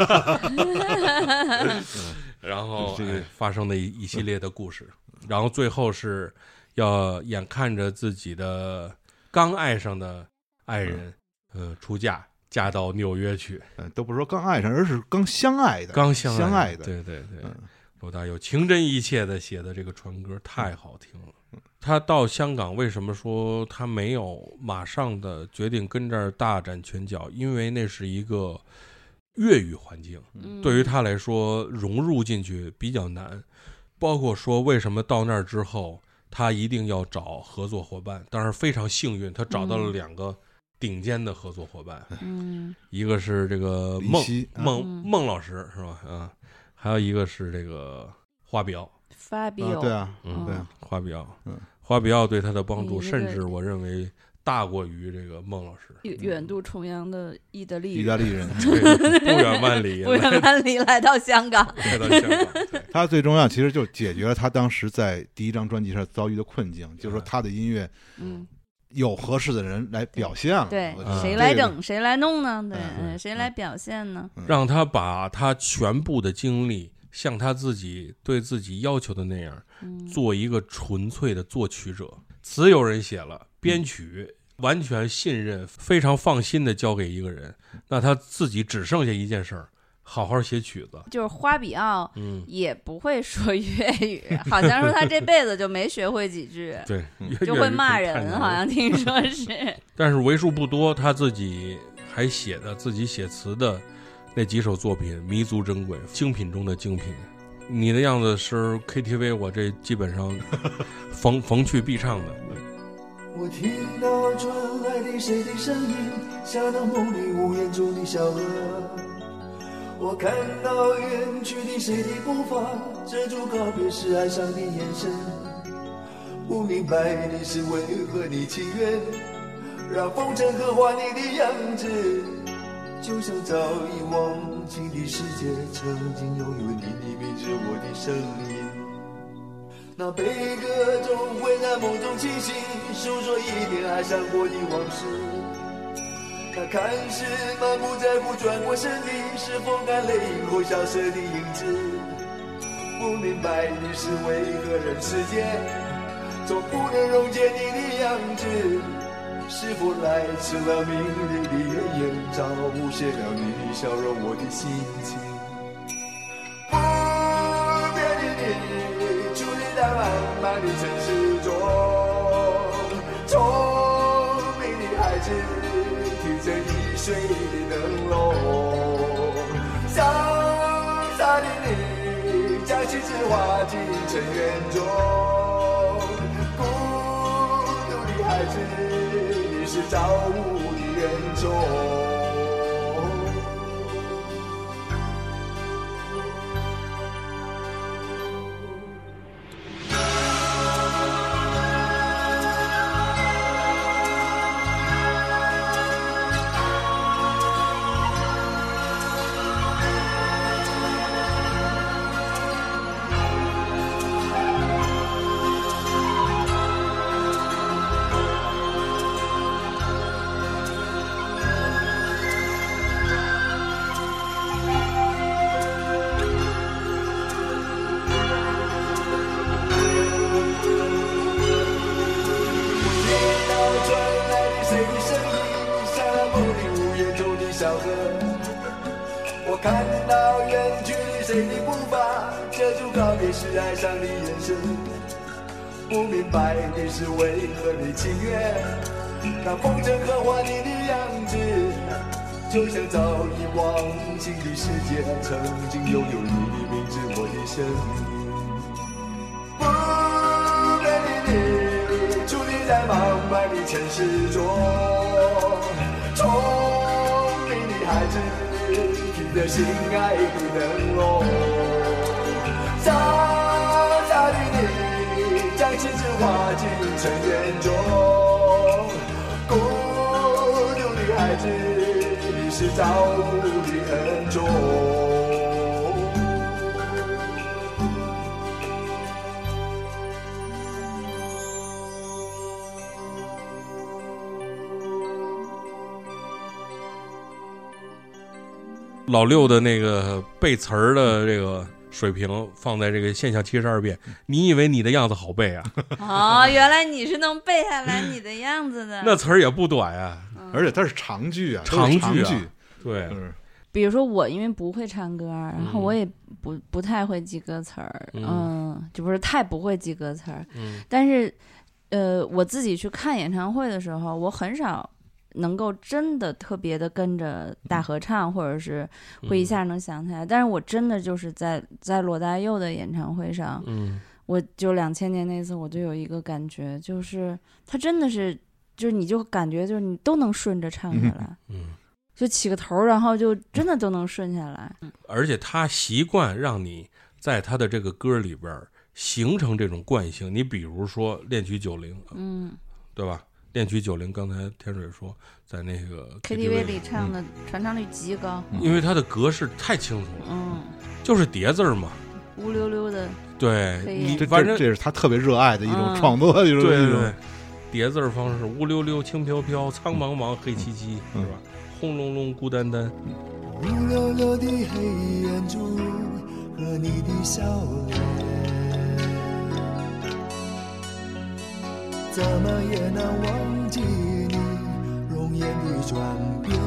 然后发生的一一系列的故事，然后最后是要眼看着自己的刚爱上的爱人，呃，出嫁嫁到纽约去，嗯，都不是说刚爱上，而是刚相爱的，刚相相爱的，对对对，嗯罗大佑情真意切的写的这个传歌太好听了。他到香港为什么说他没有马上的决定跟这儿大展拳脚？因为那是一个粤语环境，嗯对于他来说融入进去比较难。包括说为什么到那儿之后，他一定要找合作伙伴。当然非常幸运，他找到了嗯两个顶尖的合作伙伴，嗯一个是这个孟孟嗯孟老师是吧？啊，还有一个是这个花比奥，，Fabio，啊，对啊，嗯，对啊，花表，嗯，花比奥对他的帮助，甚至我认为大过于这个孟老师，远远渡重洋的意大利人，意大利人，对，不远万里。不远万里来到香港，来到香港，他最重要其实就解决了他当时在第一张专辑上遭遇的困境，就是说嗯他的音乐嗯，有合适的人来表现了，对谁来整，谁来弄呢？对，谁来表现呢？让他把他全部的精力，像他自己对自己要求的那样，嗯，做一个纯粹的作曲者。词有人写了，编曲完全信任、非常放心的交给一个人，那他自己只剩下一件事儿，好好写曲子。就是花比奥嗯，也不会说粤语，好像说他这辈子就没学会几句，对，就会骂人，好像 听说是。但是为数不多，他自己还写的自己写词的那几首作品弥足珍贵，精品中的精品。你的样子是 KTV，我这基本上 逢逢去必唱的。我听到传来的谁的声音，像那梦里屋檐中的小河。我看到远去的谁的步伐，遮住告别时哀伤的眼神。不明白你是为何你情愿让风尘刻画你的样子，就像早已忘记的世界，曾经拥有你的名字，我的声音。那悲歌总会在梦中清醒，诉说一点爱上过的往事。那看似满不在乎转过身的，是风干泪后消失的影子。不明白你是为何人世间总不能溶解你的样子。是否来迟了明丽的月颜，照无限了你的笑容，我的心情。不变的你，矗立在漫漫的城市中，聪明的孩子提着易碎的灯笼，潇洒的你将心事化进尘缘中，是造物的恩宠。是为何的情愿，看风筝刻画你的样子，就像早已忘情的世界，曾经拥有你的名字，我的生命。不变的你，矗立在茫茫的城市中，聪明的孩子，凭着心爱的灯笼，你，将青春化进尘缘中，孤独的孩子，你是造物的恩宠。老六的那个背词儿的这个水平放在这个现象七十二变，你以为你的样子好背啊？哦，原来你是能背下来你的样子的。那词儿也不短呀。而且它是长句啊，长句啊长句，对，嗯，比如说我因为不会唱歌，然后嗯我也不不太会记歌词儿，嗯嗯，就不是太不会记歌词儿，嗯但是，呃，我自己去看演唱会的时候，我很少能够真的特别的跟着大合唱，或者是会一下能想起来。但是我真的就是在在罗大佑的演唱会上，嗯我就两千年那次，我就有一个感觉，就是他真的是，就是你就感觉就是你都能顺着唱下来，嗯，就起个头，然后就真的都能顺下来。而且他习惯让你在他的这个歌里边形成这种惯性。你比如说《恋曲九零》，嗯对吧？《恋曲九零》刚才天水说在那个，KTV 里唱的传唱率极高，因为它的格式太清楚了，嗯，就是叠字儿嘛。乌溜溜的，对你，这反正这这是他特别热爱的一种嗯。创作，一种对对对。一种，叠字儿方式，乌溜溜、轻飘飘、苍茫茫、黑漆漆，嗯。是吧？轰隆隆、孤单单，乌溜溜的黑眼珠和你的笑脸，怎么也难忘记你容颜的转变。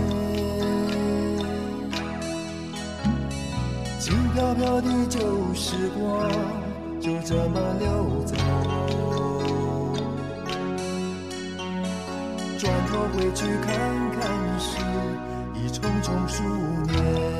轻飘飘的旧时光就这么溜走，转头回去看看时，已匆匆数年。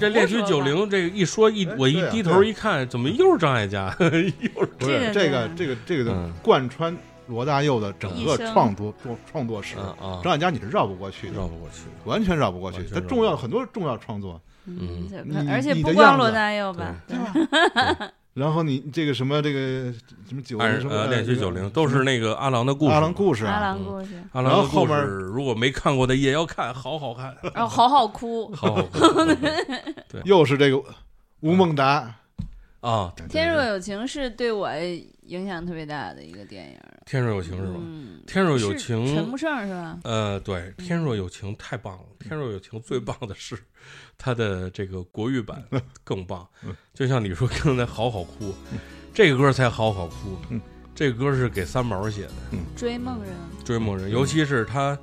这《恋曲九零》这个一说一哎我一低头一看，怎么又是张艾嘉？又是不是这个这个这个这个嗯。贯穿罗大佑的整个创作创创作史，张艾嘉你是绕不过去的，绕不过去。完全绕不过去他重要很多重要创作，嗯你而且你不光罗的样子。大佑吧，对。吧？然后你这个什么这个什么九零什么呃恋曲九零都是那个阿郎的故事，阿郎故事阿啊，郎故事，阿郎的故然后后面，如果没看过的也要看，好好看，然后好好哭。好好看 又是这个吴孟达，啊！天若有情是对我影响特别大的一个电影，天若有情是吧？嗯，天若有情陈情木，胜是吧？呃，对，天若有情太棒了。天若有情最棒的是它的这个国语版更棒，就像你说刚才好好哭，这个歌才好好哭嗯。这个歌是给三毛写的，追梦人，《追梦人》，尤其是他，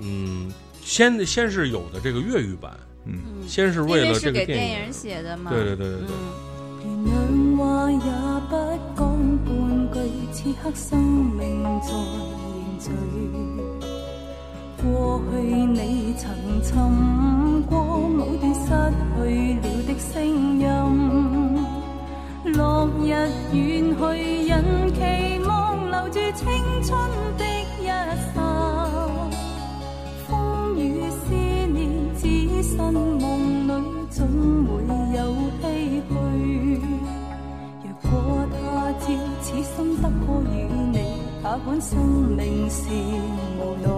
嗯，先先是有的这个粤语版，嗯，嗯，先是为了这是给个电影写的嘛。对对对对对，嗯，原谅话也不讲半句，此刻生命在凝聚。过去你曾寻过某段失去了的声音，落日远去，人期望留住青春的一刹。风雨思念，只身梦里总会有希此生不可與你，哪管生命是無奈。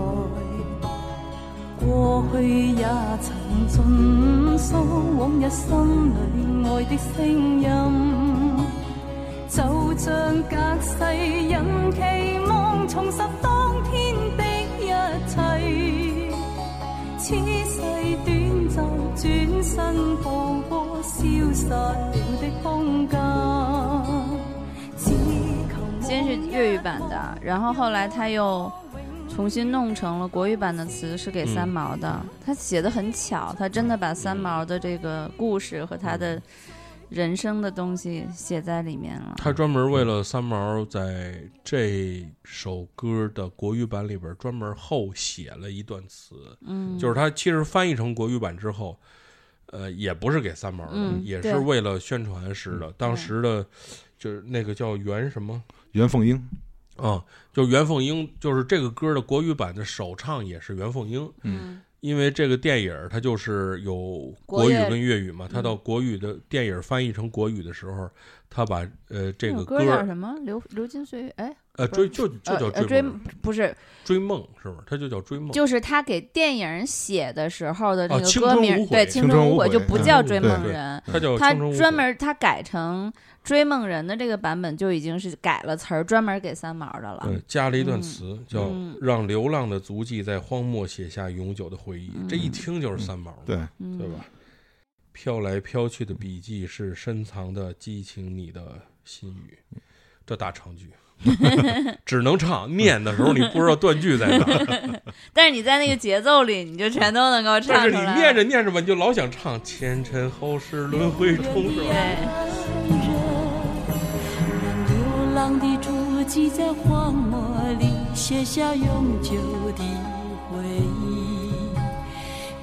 過去也曾盡訴往日心里愛的聲音，就像隔世人期望重拾當天的一切。此世短暫，轉身放過消失了的空间。粤语版的，然后后来他又重新弄成了国语版的词，是给三毛的。他写的很巧，他真的把三毛的这个故事和他的人生的东西写在里面了。他专门为了三毛在这首歌的国语版里边专门后写了一段词，嗯，就是他其实翻译成国语版之后，呃，也不是给三毛的，嗯也是为了宣传诗的。当时的就是那个叫袁什么袁凤英，啊，就袁凤英，就是这个歌的国语版的首唱也是袁凤英。嗯。因为这个电影它就是有国语跟粤语嘛，它嗯。到国语的电影翻译成国语的时候，他把呃这个歌歌叫什么？流流金岁月？哎，呃追就就叫追不是，追梦是不是？他就叫追梦。就是他给电影写的时候的那个歌名，对，青春无悔就不叫追梦人。他叫他专门他改成追梦人的这个版本就已经是改了词儿，专门给三毛的了。对加了一段嗯词，叫嗯“让流浪的足迹在荒漠写下永久的回忆”。这一听就是三毛，对，嗯，对吧？飘来飘去的笔记是深藏的激情，你的心语。这大长句，只能唱，念的时候你不知道断句在哪，但是你在那个节奏里，你就全都能够唱但是你。念着念着吧，你就老想唱“前尘后世轮回中”，是吧？对，让流浪的足迹在荒漠里写下永久的回忆。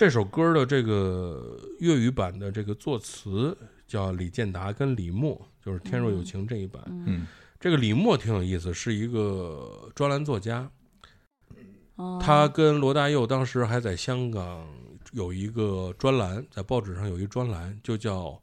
这首歌的这个粤语版的这个作词叫李健达跟李默，就是《天若有情》这一版。嗯。这个李默挺有意思，是一个专栏作家，哦。他跟罗大佑当时还在香港有一个专栏，在报纸上有一专栏，就叫《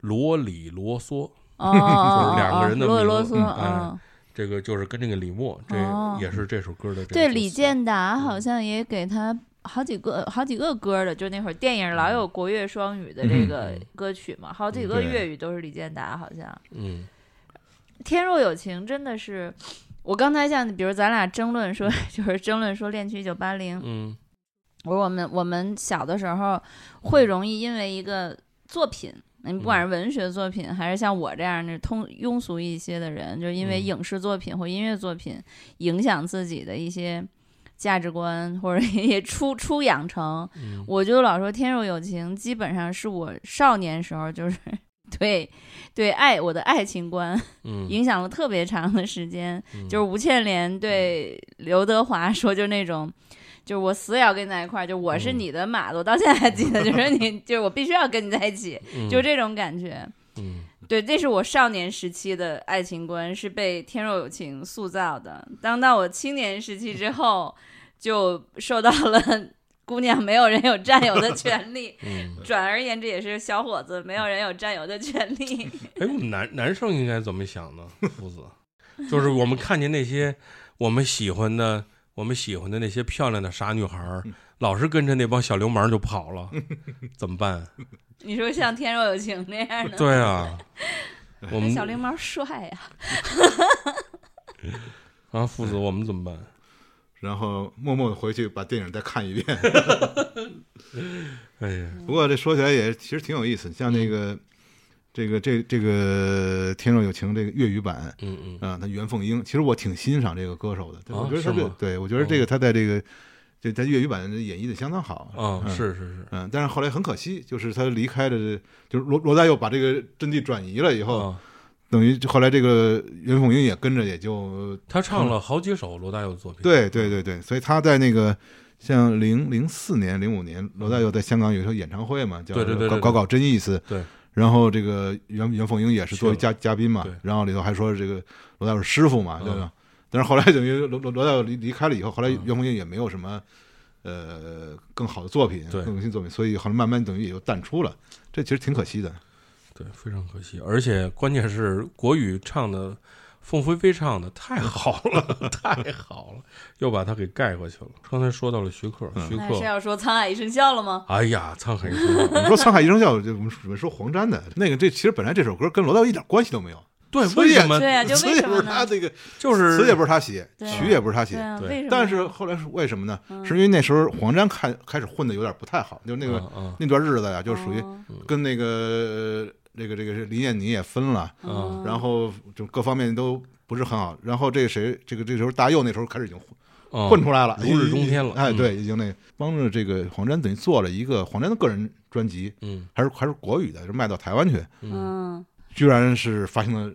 罗里啰嗦》。就是两个人的名啰里啰嗦，嗯这个就是跟这个李默，这哦。也是这首歌的这个对，李健达好像也给他好几个好几个歌的，就那会儿电影老有国乐双语的这个嗯。歌曲嘛，好几个粤语都是李健达，好像。嗯《天若有情》真的是。我刚才像比如咱俩争论说，就是争论说恋曲一九八零，嗯。我说我们我们小的时候会容易因为一个作品，你不管是文学作品，还是像我这样的通庸俗一些的人，就因为嗯。影视作品或音乐作品影响自己的一些价值观，或者也初初养成。嗯我就老说《天若有情》基本上是我少年时候就是 对对爱我的爱情观嗯，影响了特别长的时间。嗯就是吴倩莲对刘德华说，就那种，就是我死也要跟你在一块儿，就我是嗯你的马子，我到现在还记得，就是你，就是我必须要跟你在一起，嗯就这种感觉。嗯对，这是我少年时期的爱情观，是被《天若有情》塑造的。当到我青年时期之后，就受到了姑娘没有人有占有的权利。嗯，转而言之，也是小伙子没有人有占有的权利。哎，我们男男生应该怎么想呢？夫子，就是我们看见那些我们喜欢的、我们喜欢的那些漂亮的傻女孩儿，老是跟着那帮小流氓就跑了，怎么办？你说像《天若有情》那样的，对啊，我们小流氓帅呀、啊，夫子，我们怎么办？然后默默地回去把电影再看一遍。哎呀，不过这说起来也其实挺有意思，像那个、这个这这个《天若有情》这个粤语版嗯嗯。啊，他袁凤英，其实我挺欣赏这个歌手的，对啊我觉得他这是对我觉得这个他在这个这在粤语版演绎的相当好啊，嗯。是是是，嗯，但是后来很可惜，就是他离开了，就是罗罗大佑把这个阵地转移了以后，啊，等于后来这个袁凤英也跟着也就他唱了好几首罗大佑的作品。对对对对，所以他在那个像零零四年、零五年，罗大佑在香港有一场演唱会嘛，叫对对对对对搞搞搞真意思。对。然后这个袁袁凤英也是作为嘉嘉宾嘛，然后里头还说这个罗大佑师傅嘛，嗯对吧？但是后来等于罗罗罗大佑离离开了以后，后来嗯袁凤英也没有什么呃更好的作品，对更新作品，所以后来慢慢等于也就淡出了，这其实挺可惜的。对，非常可惜，而且关键是国语唱的，凤飞飞唱的太好了，太好了，又把它给盖过去了。刚才说到了徐克，嗯徐克，是要说《沧海一声笑》了吗？哎呀，沧海一声笑》，你说《沧海一声笑》，就我们准备说黄沾的那个，这其实本来这首歌跟罗大佑一点关系都没有，对，所以为什么对呀、就词也不为什么呢？是他这个，就是词也不是他写，曲也不是他写？但是后来是为什么呢？嗯是因为那时候黄沾开开始混的有点不太好，就那个、啊啊那段日子呀，就属于哦跟那个呃这个这个是林燕妮也分了，嗯。然后就各方面都不是很好。然后这个谁，这个这时候大佑那时候开始已经混出来了，如日中天了。哎，嗯。对，已经那个帮着这个黄沾等于做了一个黄沾的个人专辑，嗯。还是还是国语的，就卖到台湾去，嗯嗯。居然是发行的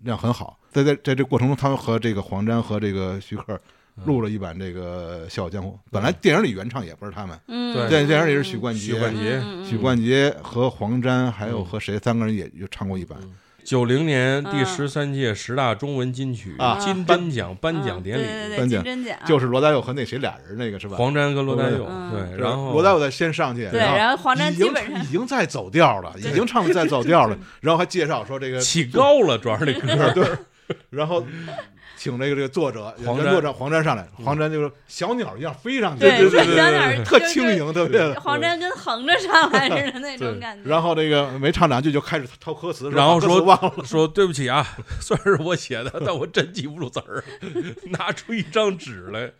量很好。在在在这过程中，他们和这个黄沾和这个徐克录了一版这个《笑傲江湖》，本来电影里原唱也不是他们，嗯，对。电影里是许冠杰、许冠杰许冠杰和黄沾，还有嗯和谁三个人也就唱过一版。九零年第嗯十三届十大中文金曲啊金颁奖颁奖典礼，颁奖就是罗大佑和那谁俩人那个是吧？黄沾跟罗大佑嗯。对，然后罗大佑在先上去，对，然然后黄沾已经基本上已经在走调了，已经唱的在走调了，然后还介绍说这个起高了，主要是这歌对，然后请这个这个作者黄沾原作者黄沾上来，黄沾就是小鸟一样飞上去，对对对小鸟特轻盈，特别的。黄沾跟横着上来似的那种 感觉。然后这个没唱两句就开始抄歌词，然后说忘了，说对不起啊，虽然是我写的，但我真记不住词儿，拿出一张纸来。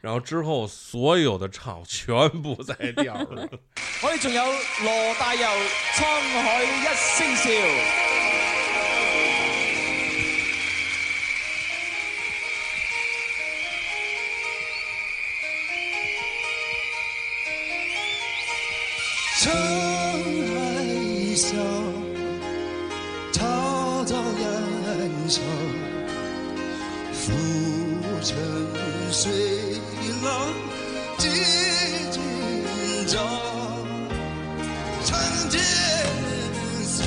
然后之后所有的唱全部在调了，我哋仲有罗大佑《沧海一声笑》。沧海笑，滔滔岸上，浮沉随浪几今朝，长天笑，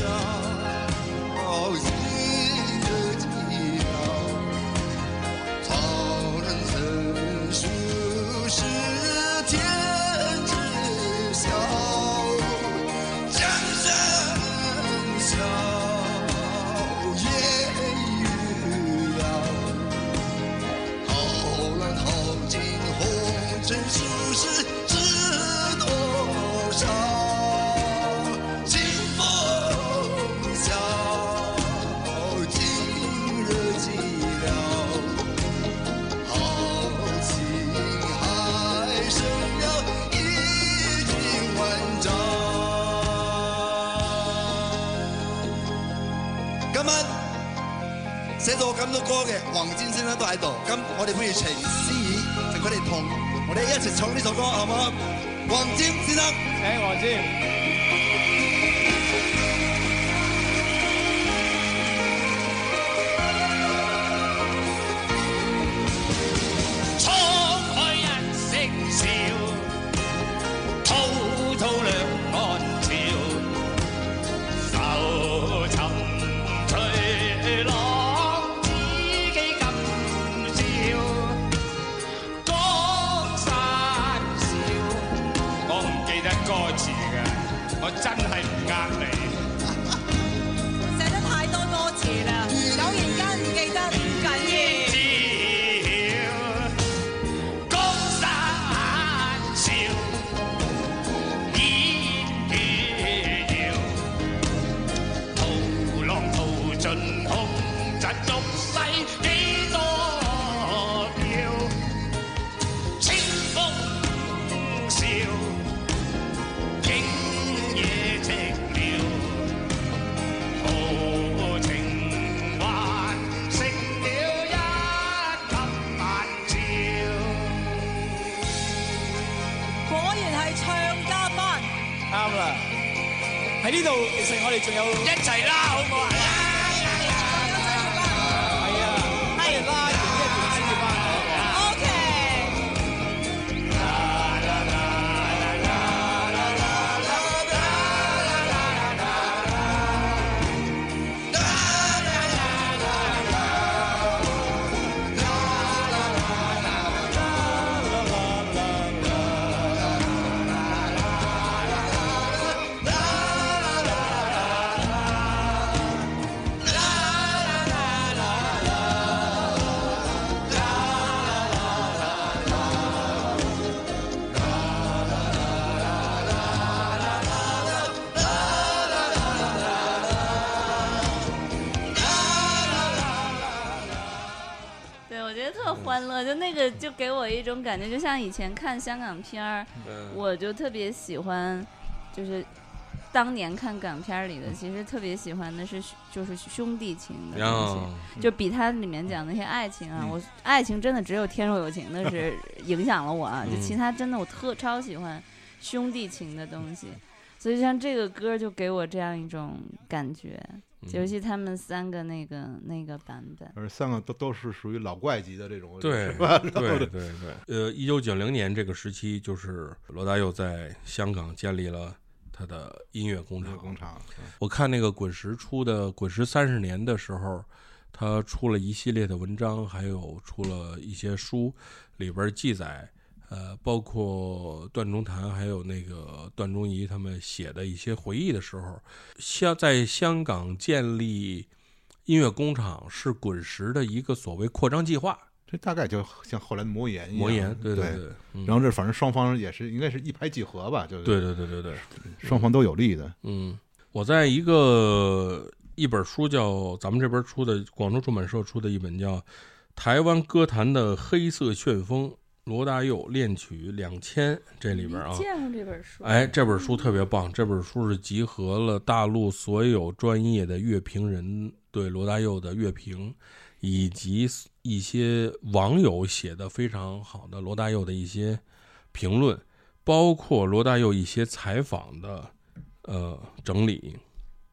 给我一种感觉，就像以前看香港片儿，嗯。我就特别喜欢，就是当年看港片儿里的，其实特别喜欢的是就是兄弟情的东西。呀，就比它里面讲那些爱情啊，我爱情真的只有《天若有情》的是 影响了我啊，就嗯其他真的我特超喜欢兄弟情的东西，所以像这个歌就给我这样一种感觉，尤其他们三个那个那个版本，而三个都都是属于老怪级的这种，对是吧？对对对，呃，一九九零年这个时期，就是罗大佑在香港建立了他的音乐工厂。工厂，我看那个滚石出的《滚石三十年》的时候，他出了一系列的文章，还有出了一些书，里边记载，呃，包括段中谭还有那个段中仪他们写的一些回忆的时候，香在香港建立音乐工厂是滚石的一个所谓扩张计划。这大概就像后来的魔岩一样，魔岩，对对对，嗯然后这反正双方也是应该是一拍即合吧，就对对对对对，双方都有利的。嗯，我在一个一本书叫咱们这边出的，广州出版社出的一本叫《台湾歌坛的黑色旋风》，罗大佑恋曲两千这里边啊，见过这本书，哎，这本书特别棒，这本书是集合了大陆所有专业的乐评人对罗大佑的乐评，以及一些网友写的非常好的罗大佑的一些评论，包括罗大佑一些采访的呃整理，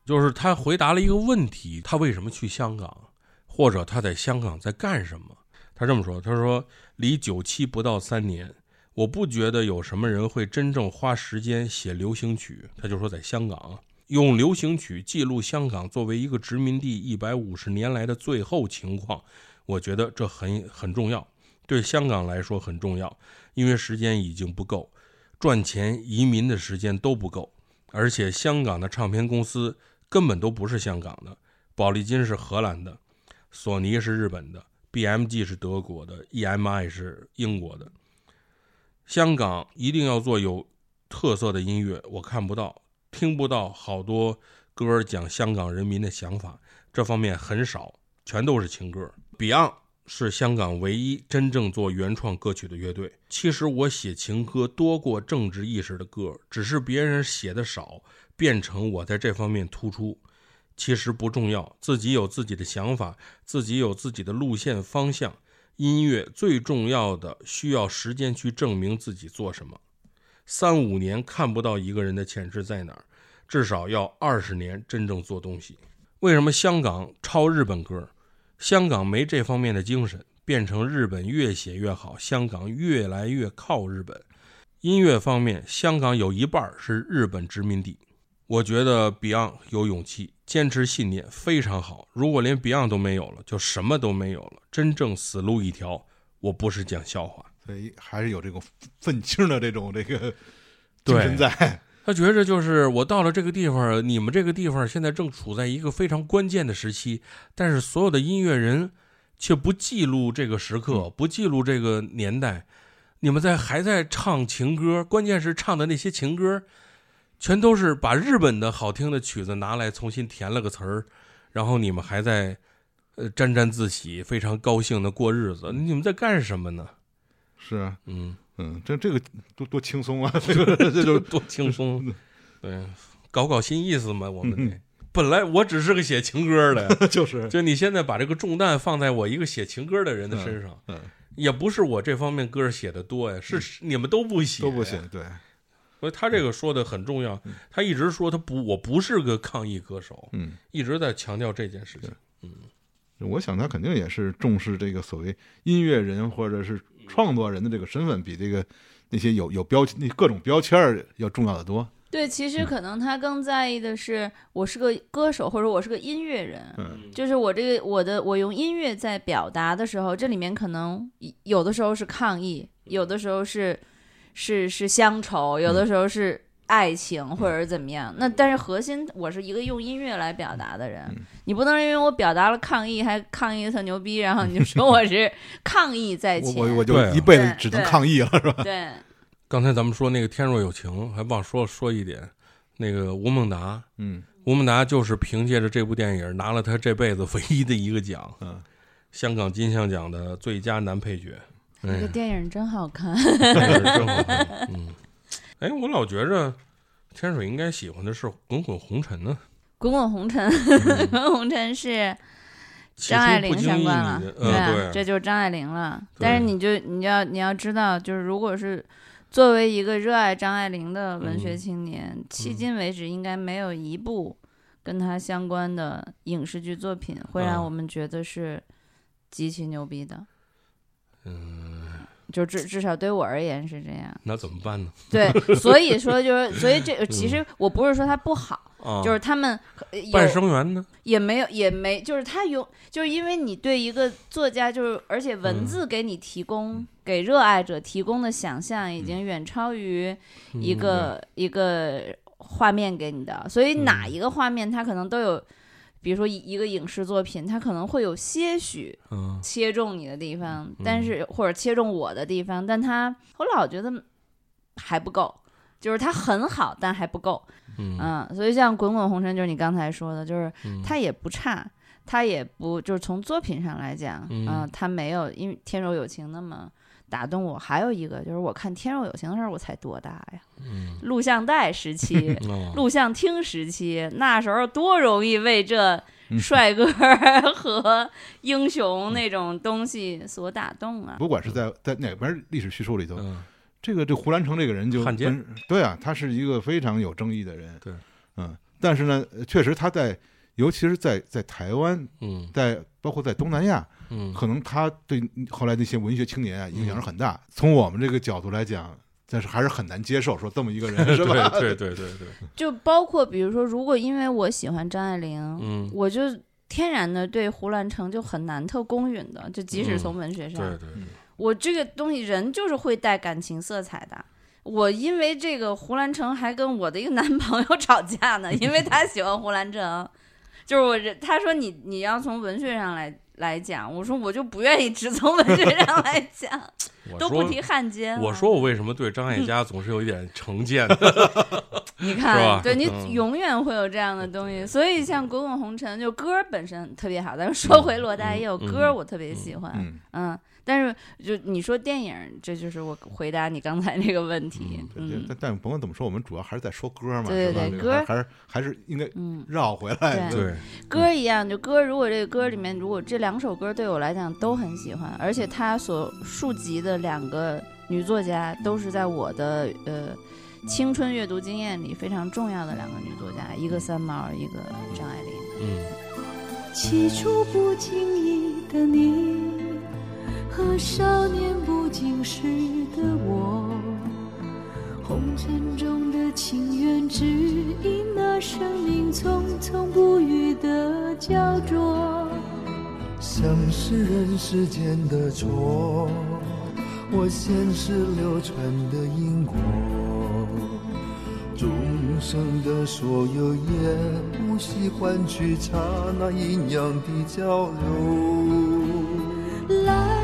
就是他回答了一个问题：他为什么去香港，或者他在香港在干什么？他这么说：“他说离九七不到三年，我不觉得有什么人会真正花时间写流行曲。”他就说在香港用流行曲记录香港作为一个殖民地一百五十年来的最后情况，我觉得这很很重要，对香港来说很重要，因为时间已经不够。赚钱、移民的时间都不够，而且香港的唱片公司根本都不是香港的，宝丽金是荷兰的，索尼是日本的，BMG 是德国的，EMI 是英国的。香港一定要做有特色的音乐，我看不到、听不到好多歌讲香港人民的想法，这方面很少，全都是情歌。Beyond。是香港唯一真正做原创歌曲的乐队。其实我写情歌多过政治意识的歌，只是别人写的少，变成我在这方面突出。其实不重要，自己有自己的想法，自己有自己的路线方向。音乐最重要的需要时间去证明自己做什么。三五年看不到一个人的潜质在哪儿，至少要二十年真正做东西。为什么香港抄日本歌？香港没这方面的精神，变成日本越写越好，香港越来越靠日本。音乐方面，香港有一半是日本殖民地。我觉得 Beyond 有勇气，坚持信念非常好。如果连 Beyond 都没有了，就什么都没有了，真正死路一条。我不是讲笑话，所以还是有这种愤青的这种这个精神在。他觉着就是我到了这个地方，你们这个地方现在正处在一个非常关键的时期，但是所有的音乐人却不记录这个时刻，不记录这个年代。你们在还在唱情歌，关键是唱的那些情歌，全都是把日本的好听的曲子拿来重新填了个词儿，然后你们还在呃沾沾自喜，非常高兴的过日子。你们在干什么呢？是啊，嗯。嗯，这这个多多轻松啊！这个这就多轻松，对，搞搞新意思嘛。我们得本来我只是个写情歌的，就是就你现在把这个重担放在我一个写情歌的人的身上，嗯，也不是我这方面歌写的多呀，是你们都不写，都不写，对。所以他这个说的很重要，他一直说他不，我不是个抗议歌手，嗯，一直在强调这件事情，嗯。我想他肯定也是重视这个所谓音乐人或者是。创作人的这个身份比这个那些有有标那各种标签儿要重要的多。对，其实可能他更在意的是，我是个歌手，或者我是个音乐人，就是我这个我的我用音乐在表达的时候，这里面可能有的时候是抗议，有的时候是是是乡愁，有的时候是。爱情或者是怎么样？那但是核心，我是一个用音乐来表达的人。你不能因为我表达了抗议，还抗议特牛逼，然后你就说 我是抗议在前。我我就一辈子只能抗议了，是吧？对。刚才咱们说那个《天若有情》，还忘说说一点，那个吴孟达，嗯，吴孟达就是凭借着这部电影拿了他这辈子唯一的一个奖，嗯，香港金像奖的最佳男配角。这个电影真好看，真好看，嗯。哎，我老觉着天水应该喜欢的是《滚滚红尘》呢，《滚滚红尘》《滚 滚红尘》是张爱玲相关了，对啊，这就是张爱玲了。但是你就你要你要知道，就是如果是作为一个热爱张爱玲的文学青年，迄今为止应该没有一部跟她相关的影视剧作品会让我们觉得是极其牛逼的。嗯。就至至少对我而言是这样，那怎么办呢？对，所以说就是，所以这其实我不是说他不好，就是他们半生缘呢，也没有也没，就是他有，就是因为你对一个作家，就是而且文字给你提供给热爱者提供的想象，已经远超于一个一个画面给你的，所以哪一个画面他可能都有。比如说一个影视作品，它可能会有些许切中你的地方，但是或者切中我的地方，但它我老觉得还不够，就是它很好，但还不够。嗯，所以像《滚滚红尘》，就是你刚才说的，就是它也不差，它也不就是从作品上来讲，嗯，它没有因为《天若有情》那么。打动我还有一个就是我看《天若有情》的时候我才多大呀？录像带时期，录像厅时期，那时候多容易为这帅哥 和英雄那种东西所打动啊！不管是在在哪边历史叙述里头，这个这胡兰成这个人就汉奸对啊，他是一个非常有争议的人。对，嗯，但是呢，呃确实他在，尤其是在在台湾，嗯在包括在东南亚，嗯可能他对后来那些文学青年啊影响是很大。从我们这个角度来讲，但是还是很难接受说这么一个人是吧？对对对对对，就包括比如说，如果因为我喜欢张爱玲，嗯，我就天然的对胡兰成就很难特公允的，就即使嗯从文学上，对对对，我这个东西人就是会带感情色彩的。我因为这个胡兰成还跟我的一个男朋友吵架呢，因为他喜欢胡兰成，就是我这他说你你要从文学上来来讲，我说我就不愿意只从文学上来讲，都不提汉奸。我说我为什么对张艾嘉 总是有一点成见呢？你看，对你嗯永远会有这样的东西，所以像《滚滚红尘》就歌本身特别好，咱们说回罗大佑，嗯歌我特别喜欢，嗯嗯，但是就你说电影，这就是我回答你刚才那个问题，但但甭管怎么说，我们主要还是在说歌嘛，对是吧对歌还还是还是应该嗯，绕回来。对，歌一样，就歌，如果这个歌里面，如果这两首歌对我来讲都很喜欢，而且他所述及的两个女作家都是在我的呃青春阅读经验里非常重要的两个女作家，一个三毛，一个张爱玲。嗯起初不经意的你和少年不经事的我，红尘中的情缘，只因那生命匆匆不语的焦灼。像是人世间的错，我前世流传的因果，众生的所有也无需换取刹那阴阳的交流。来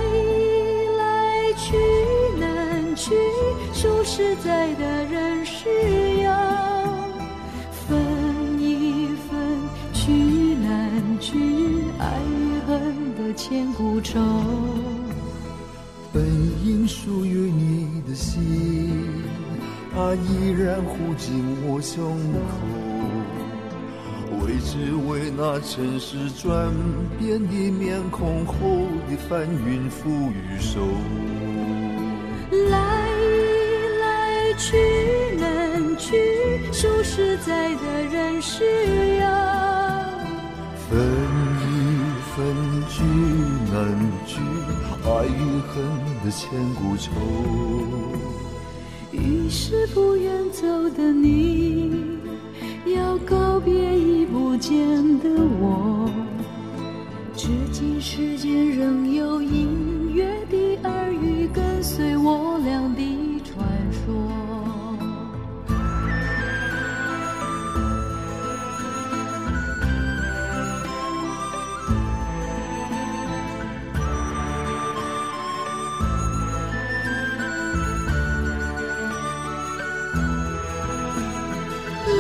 去难去，数十载的人世游分一分，聚难聚，爱与恨的千古愁。本应属于你的心，它依然护紧我胸口。为只为那尘世转变的面孔后的翻云覆雨手。来来去难去，数十载的人是要分一分，聚难聚，爱与恨的千古愁。于是不愿走的你，要告别已不见的我。至今世间仍有隐，随我俩的传说。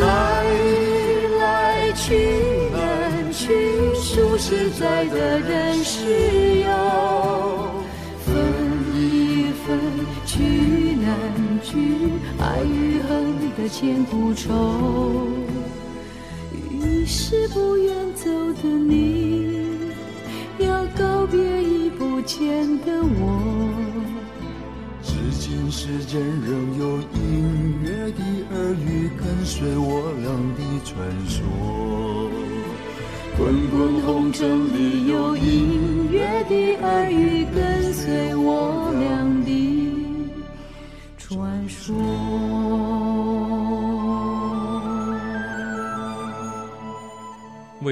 来来去难去，数十载的人世游，去难聚，爱与恨的千古愁。于是不愿走的你，要告别已不见的我。至今世间仍有隐约的耳语，跟随我俩的传说。滚滚红尘里有隐约的耳语，跟随我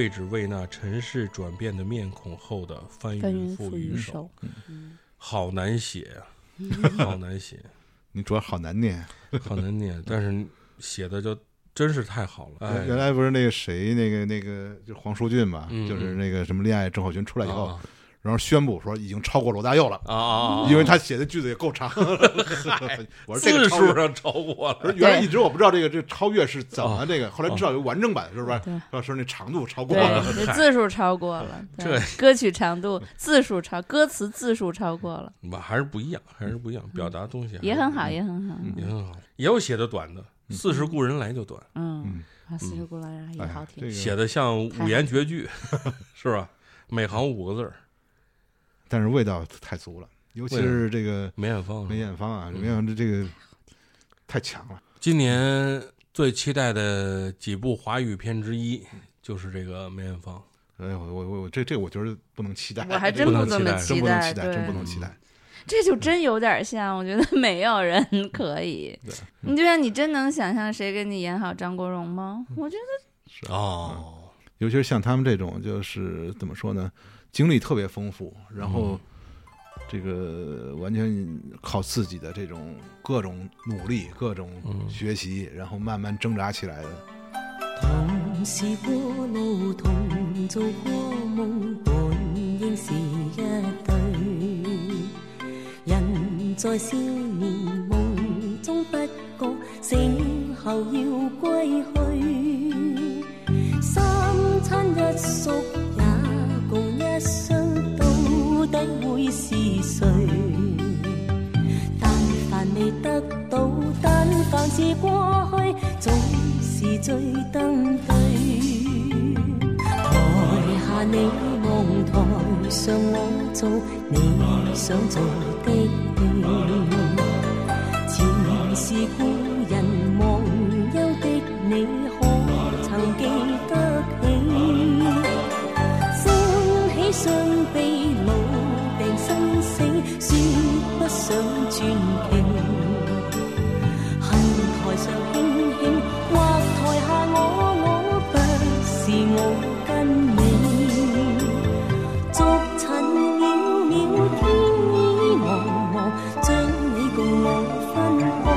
为只为那尘世转变的面孔后的翻翻云云覆雨手，手，好难写啊，好难写，你主要好难念。好难念，但是写的就真是太好了。哎，原来不是那个谁，那个那个就黄舒骏嘛，嗯就是那个什么恋爱症候群出来以后，啊然后宣布说已经超过罗大佑了，啊啊啊！因为他写的句子也够长。我说这个数上超过了，我说原来一直我不知道这个这超越是怎么这个，后来知道有完整版，是不是？对说说那长度超过了，，字数超过了，对歌曲长度、字数超，歌词字数超过了，吧，还是不一样，还是不一样，表达东西也很好，也很好，也很好，也有写的短的，四十故人来就短，嗯，啊，四十古来也哎好听这，个写的像五言绝句，是吧？每行五个字儿，但是味道太足了。尤其是这个梅艳芳，梅艳芳啊，嗯梅艳芳这这个太强了。今年最期待的几部华语片之一就是这个梅艳芳。哎呦，我我我这这我觉得不能期待，我还真不能这么期待真不能，期待，真不能期待。这就真有点像，我觉得没有人可以。对你就像你真能想象谁给你演好张国荣吗？我觉得是哦，尤其是像他们这种，就是怎么说呢，经历特别丰富，然后这个完全靠自己的这种各种努力、各种嗯学习，然后慢慢挣扎起来的。同是过路，同做过梦，本应是一对。人在少年梦中不覺，醒後要歸去。三餐一宿也共一生，到底会是谁？但凡未得到，但凡是过去，总是最登对。台下你望，台上我做你想做的戲。前是故人忘忧的你，不上傳奇。恨台上輕輕，或台下我我，不是我跟你。逐尘渺渺，天意茫茫，将你共我分開。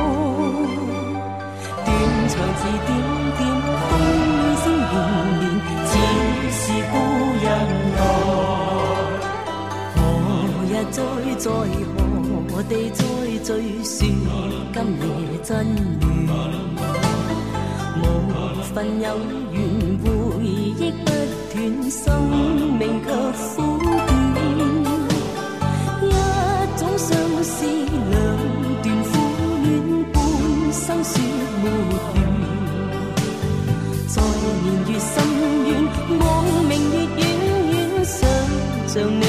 斷腸字点点，风雨聲連連，似是故人来。何日再在何地再聚，说今夜真緣。無份有缘，回忆不断，生命却苦短。一种相思，两段苦恋，半生说没完。在年月深遠，望明月远远，想像你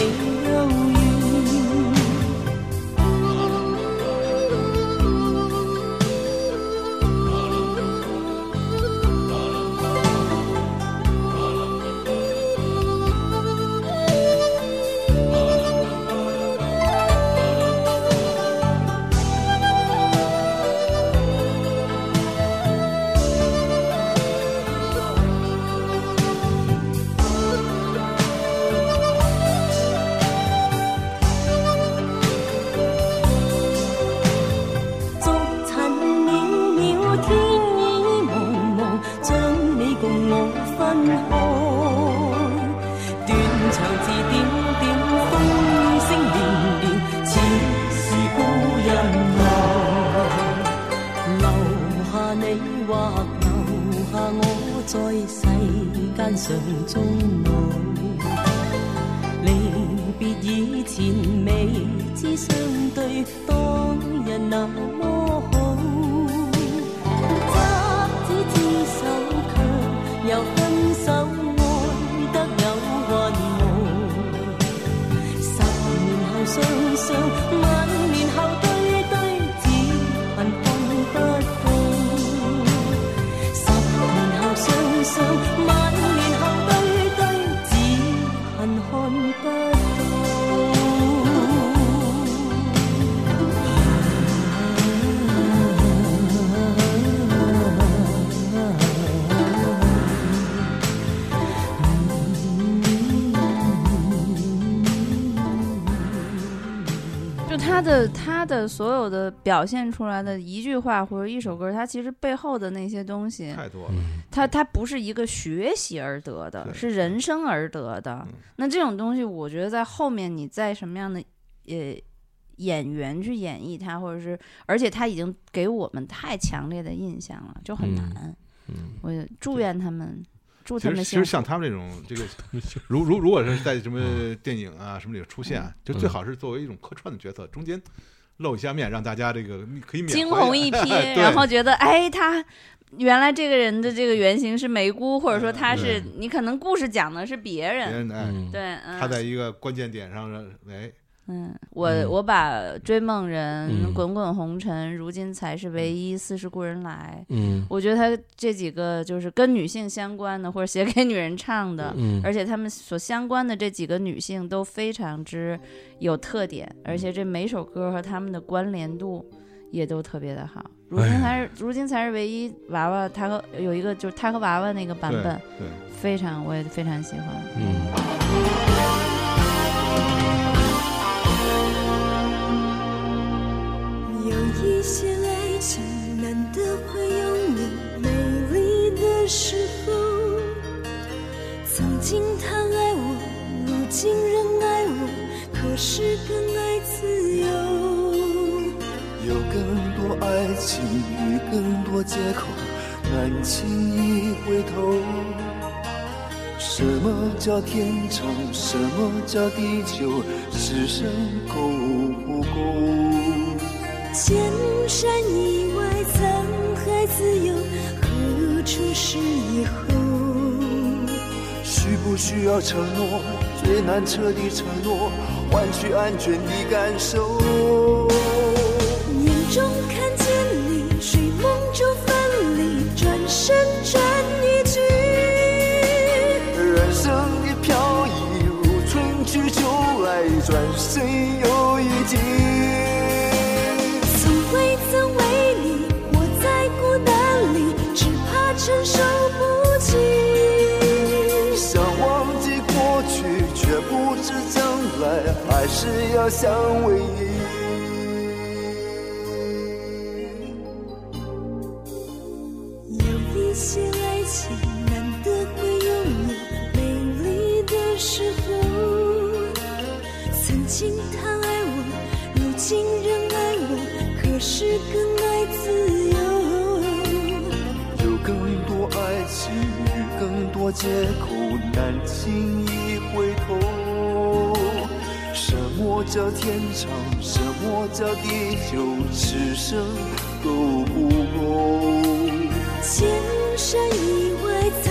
他的他的所有的表现出来的一句话或者一首歌，他其实背后的那些东西，太多了，嗯，它它不是一个学习而得的，是人生而得的嗯。那这种东西，我觉得在后面你在什么样的呃演员去演绎他，或者是而且他已经给我们太强烈的印象了，就很嗯难。嗯，我也祝愿他们，祝其实其。实像他们这种这个，如如如果是在什么电影啊什么里出现啊，就最好是作为一种客串的角色，中间露一下面，让大家这个可以缅惊鸿一 瞥，然后觉得哎，他原来这个人的这个原型是梅姑，或者说他是对你可能故事讲的是别别人，人哎，嗯，对，嗯，他在一个关键点上，哎，嗯，我、嗯。我把《追梦人》嗯滚滚红尘》如今才是唯一，似是故人来。嗯。我觉得他这几个就是跟女性相关的，或者写给女人唱的，嗯。而且他们所相关的这几个女性都非常之有特点，而且这每首歌和他们的关联度也都特别的好。如今哎才是、如今才是唯一娃娃，他和有一个就是他和娃娃那个版对本，对，非常我也非常喜欢。嗯有一些爱情难得会有你美丽的时候，曾经他爱我，如今仍爱我，可是更爱自由。有更多爱情与更多借口，难轻易回头。什么叫天长？什么叫地久？此生够不够？千山以外，沧海自由，何处是以后？需不需要承诺？最难彻底承诺，换取安全的感受。眼中看见你，睡梦中分离，转身转一句。人生的飘逸如春去秋来，转身又一季。爱情与更多借口，难轻易回头。什么叫天长？什么叫地久？此生够不够？千山以外，沧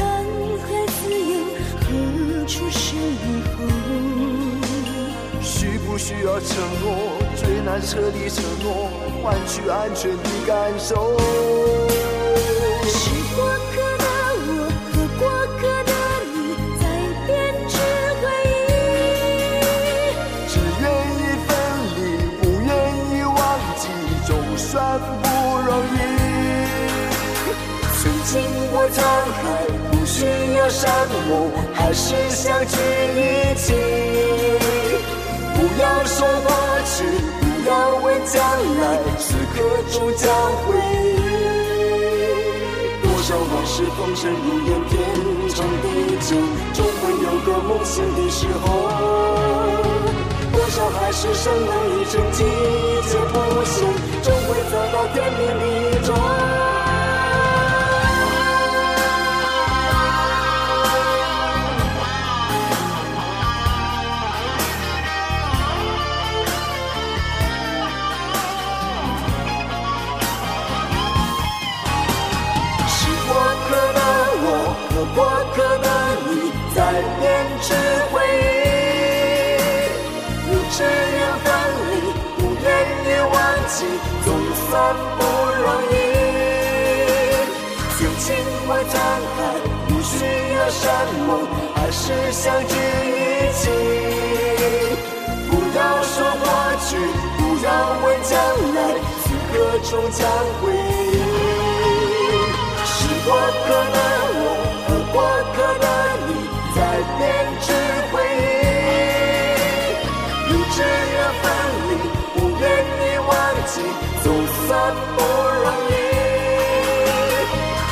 海自由，何处是以后？需不需要承诺？最难彻底承诺，换取安全的感受。沧海，不需要山盟，还是相聚一起。不要说过去，不要问将来，此刻终将回忆。多少往事风尘如烟，天长地久，终会有个梦醒的时候。多少海誓山盟一程，季节不限，终会走到天明的中。是不容易。曾经过沧海，不需要山盟，还是相聚一起。不要说过去，不要问将来，此刻终将回忆。是过客的我和过客的你，在编织不容易。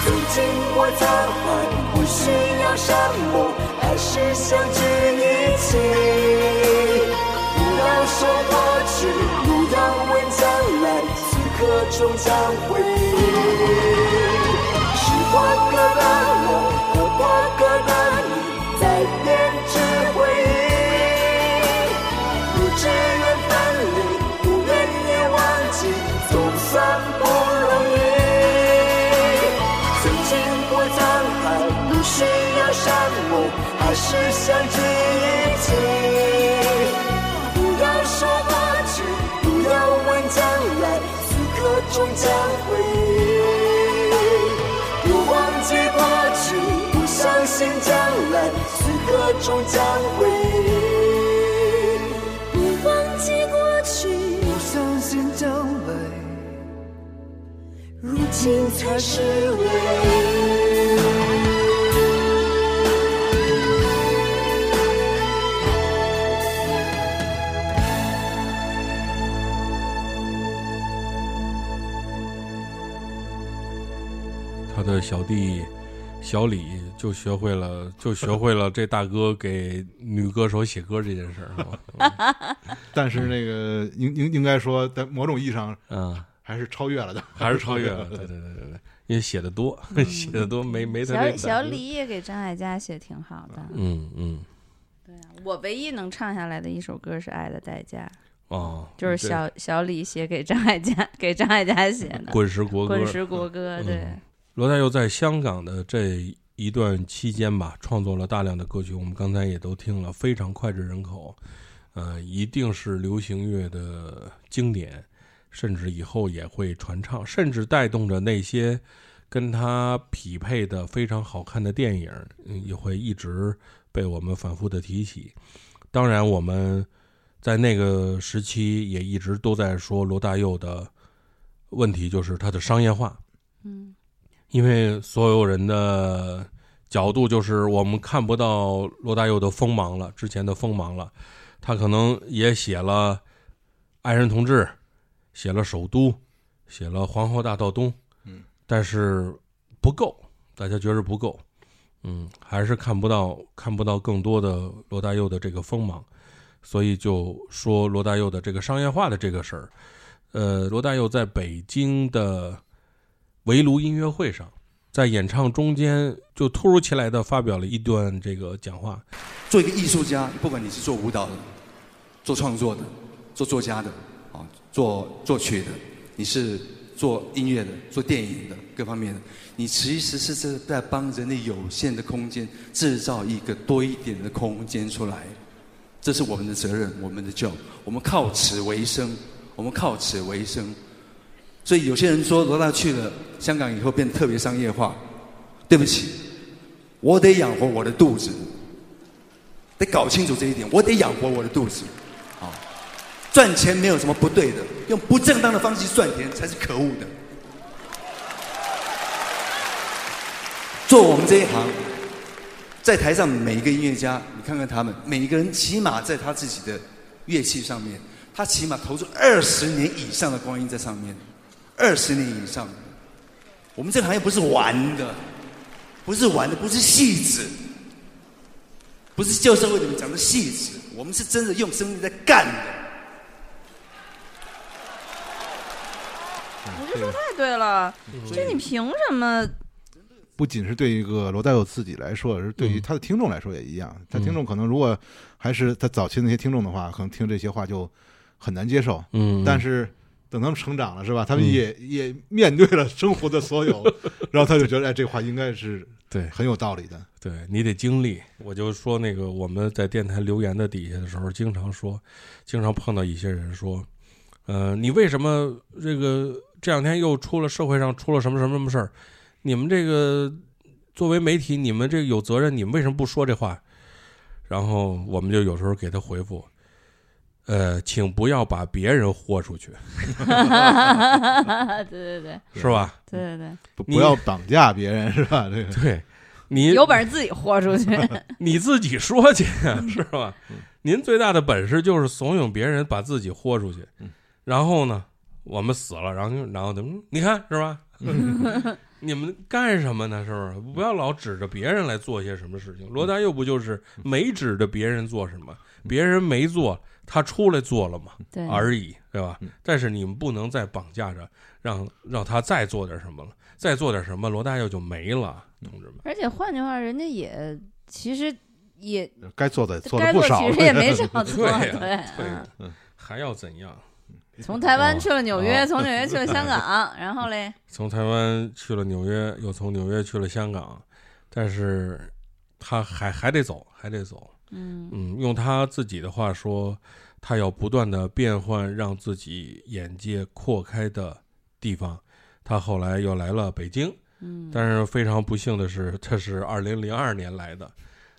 曾经我沧海，不需要山盟，还是相聚一起。不要说过去，不要问将来，此刻终将回忆。是过客的我和过客的你，在编织回还是想第一起。不要说过去，不要问将来，此刻终将回忆。不忘记过去，不相信将来，此刻终将回忆。不忘记过去，不相信将来，如今才是唯一。的小弟小李就学会了，就学会了这大哥给女歌手写歌这件事儿，是吧？但是那个应应应该说，在某种意义上嗯，还是超越了的，还是超越了，对对对对对，因为写的多，写的多，没没他这小小李也给张艾嘉写挺好的。嗯嗯对啊，我唯一能唱下来的一首歌是《爱的代价》，哦，就是小小李写给张艾嘉，给张艾嘉写的。滚石国歌，滚石国歌，对嗯，罗大佑在香港的这一段期间吧，创作了大量的歌曲，我们刚才也都听了，非常脍炙人口，呃，一定是流行乐的经典，甚至以后也会传唱，甚至带动着那些跟他匹配的非常好看的电影，也会一直被我们反复的提起。当然，我们在那个时期也一直都在说罗大佑的问题，就是他的商业化。嗯因为所有人的角度就是我们看不到罗大佑的锋芒了，之前的锋芒了。他可能也写了《爱人同志》，写了《首都》，写了《皇后大道东》，嗯，但是不够，大家觉得不够，嗯，还是看不到看不到更多的罗大佑的这个锋芒，所以就说罗大佑的这个商业化的这个事儿。呃，罗大佑在北京的围炉音乐会上，在演唱中间就突如其来的发表了一段这个讲话。做一个艺术家，不管你是做舞蹈的、做创作的、做作家的，啊，做作曲的，你是做音乐的、做电影的，各方面的，你其实是在在帮人类有限的空间制造一个多一点的空间出来。这是我们的责任，我们的 job，我们靠此为生，我们靠此为生。所以有些人说罗大去了香港以后变得特别商业化，对不起，我得养活我的肚子，得搞清楚这一点，我得养活我的肚子，啊，赚钱没有什么不对的，用不正当的方式赚钱才是可恶的。做我们这一行，在台上每一个音乐家，你看看他们，每一个人起码在他自己的乐器上面，他起码投入二十年以上的光阴在上面，二十年以上。我们这个行业不是玩的，不是玩的，不是戏子，不是旧社会里面讲的戏子，我们是真的用生命在干的。你这说太对了，这你凭什么？不仅是对一个罗大佑自己来说，而是对于他的听众来说也一样。他听众可能如果还是他早期那些听众的话，可能听这些话就很难接受。嗯但是等他们成长了，是吧？他们嗯也、也面对了生活的所有，然后他就觉得，哎，这话应该是对很有道理的。对你得经历。我就说那个我们在电台留言的底下的时候，经常说，经常碰到一些人说，呃，你为什么这个这两天又出了社会上出了什么什么什么事儿？你们这个作为媒体，你们这个有责任，你们为什么不说这话？然后我们就有时候给他回复，呃，请不要把别人豁出去，对对对，是吧？对对对，不不要绑架别人，是吧？这个对，你有本事自己豁出去。你自己说去，是吧？您最大的本事就是怂恿别人把自己豁出去，然后呢，我们死了，然后就然后嗯你看是吧？你们干什么呢？是不是？不要老指着别人来做些什么事情。罗大佑不就是没指着别人做什么，别人没做，他出来做了嘛，对而已，对吧？但是你们不能再绑架着，让让他再做点什么了，再做点什么，罗大佑就没了，同志们。而且换句话，人家也其实也该做的做该做了不少，其实也没少做，对呀对，对嗯，还要怎样？从台湾去了纽约，哦从纽约去了香港，然后嘞，从台湾去了纽约，又从纽约去了香港，但是他还还得走，还得走。嗯。嗯，用他自己的话说，他要不断的变换，让自己眼界扩开的地方，他后来又来了北京。嗯，但是非常不幸的是，他是二零零二年来的，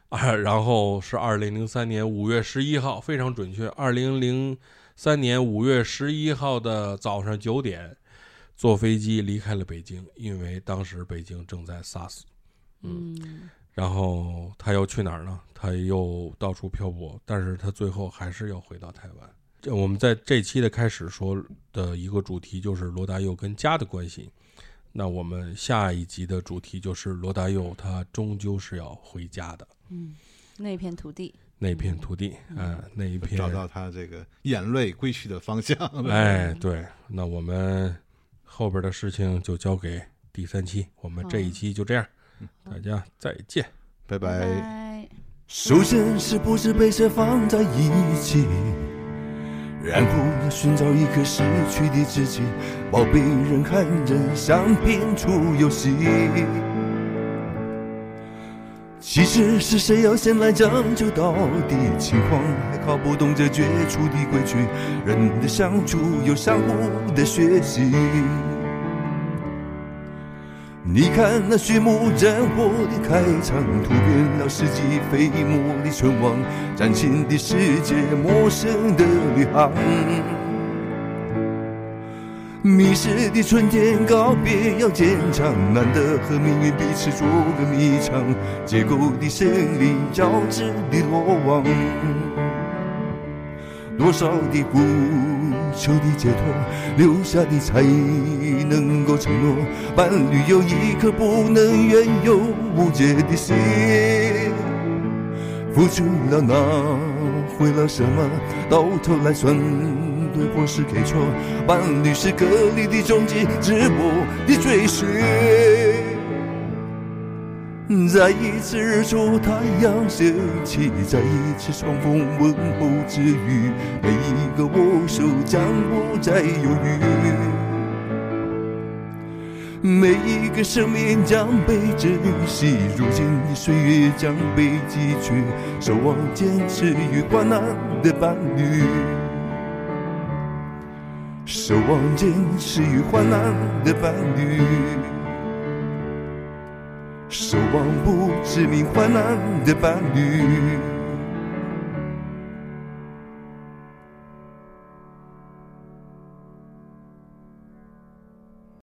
啊，然后是二零零三年五月十一号，非常准确，二零零三年五月十一号的早上九点，坐飞机离开了北京，因为当时北京正在 SARS。嗯然后他又去哪儿呢？他又到处漂泊，但是他最后还是要回到台湾。这我们在这期的开始说的一个主题就是罗大佑跟家的关系。那我们下一集的主题就是罗大佑，他终究是要回家的嗯，那片土地，那片土地，哎、那一片找到他这个眼泪归去的方向。哎，对，那我们后边的事情就交给第三期，我们这一期就这样，大家再见，拜拜拜。拜。首先是不是被谁放在一起，然后要寻找一颗失去的自己，宝贝人看人像拼出游戏。其实是谁要先来将就到底？情况还搞不懂这绝处的规矩，人的相处有相互的学习。你看那序幕战火的开场，突变了世纪飞沫的存亡，崭新的世界，陌生的旅航。迷失的春天，告别要坚强，难得和命运彼此做个迷藏，结构的胜利，交织的落网。多少的不求的解脱，留下的才能够承诺，伴侣有一颗不能怨尤无解的心，付出了拿回了什么？到头来算对或是给错？伴侣是隔离的终极，直播的追寻。在一次日出太阳升起，在一次重逢问候之余，每一个握手将不再犹豫，每一个生命将被珍惜。如今的岁月将被汲取，守望坚持与患难的伴侣，守望坚持与患难的伴侣。守望不知名患难的伴侣。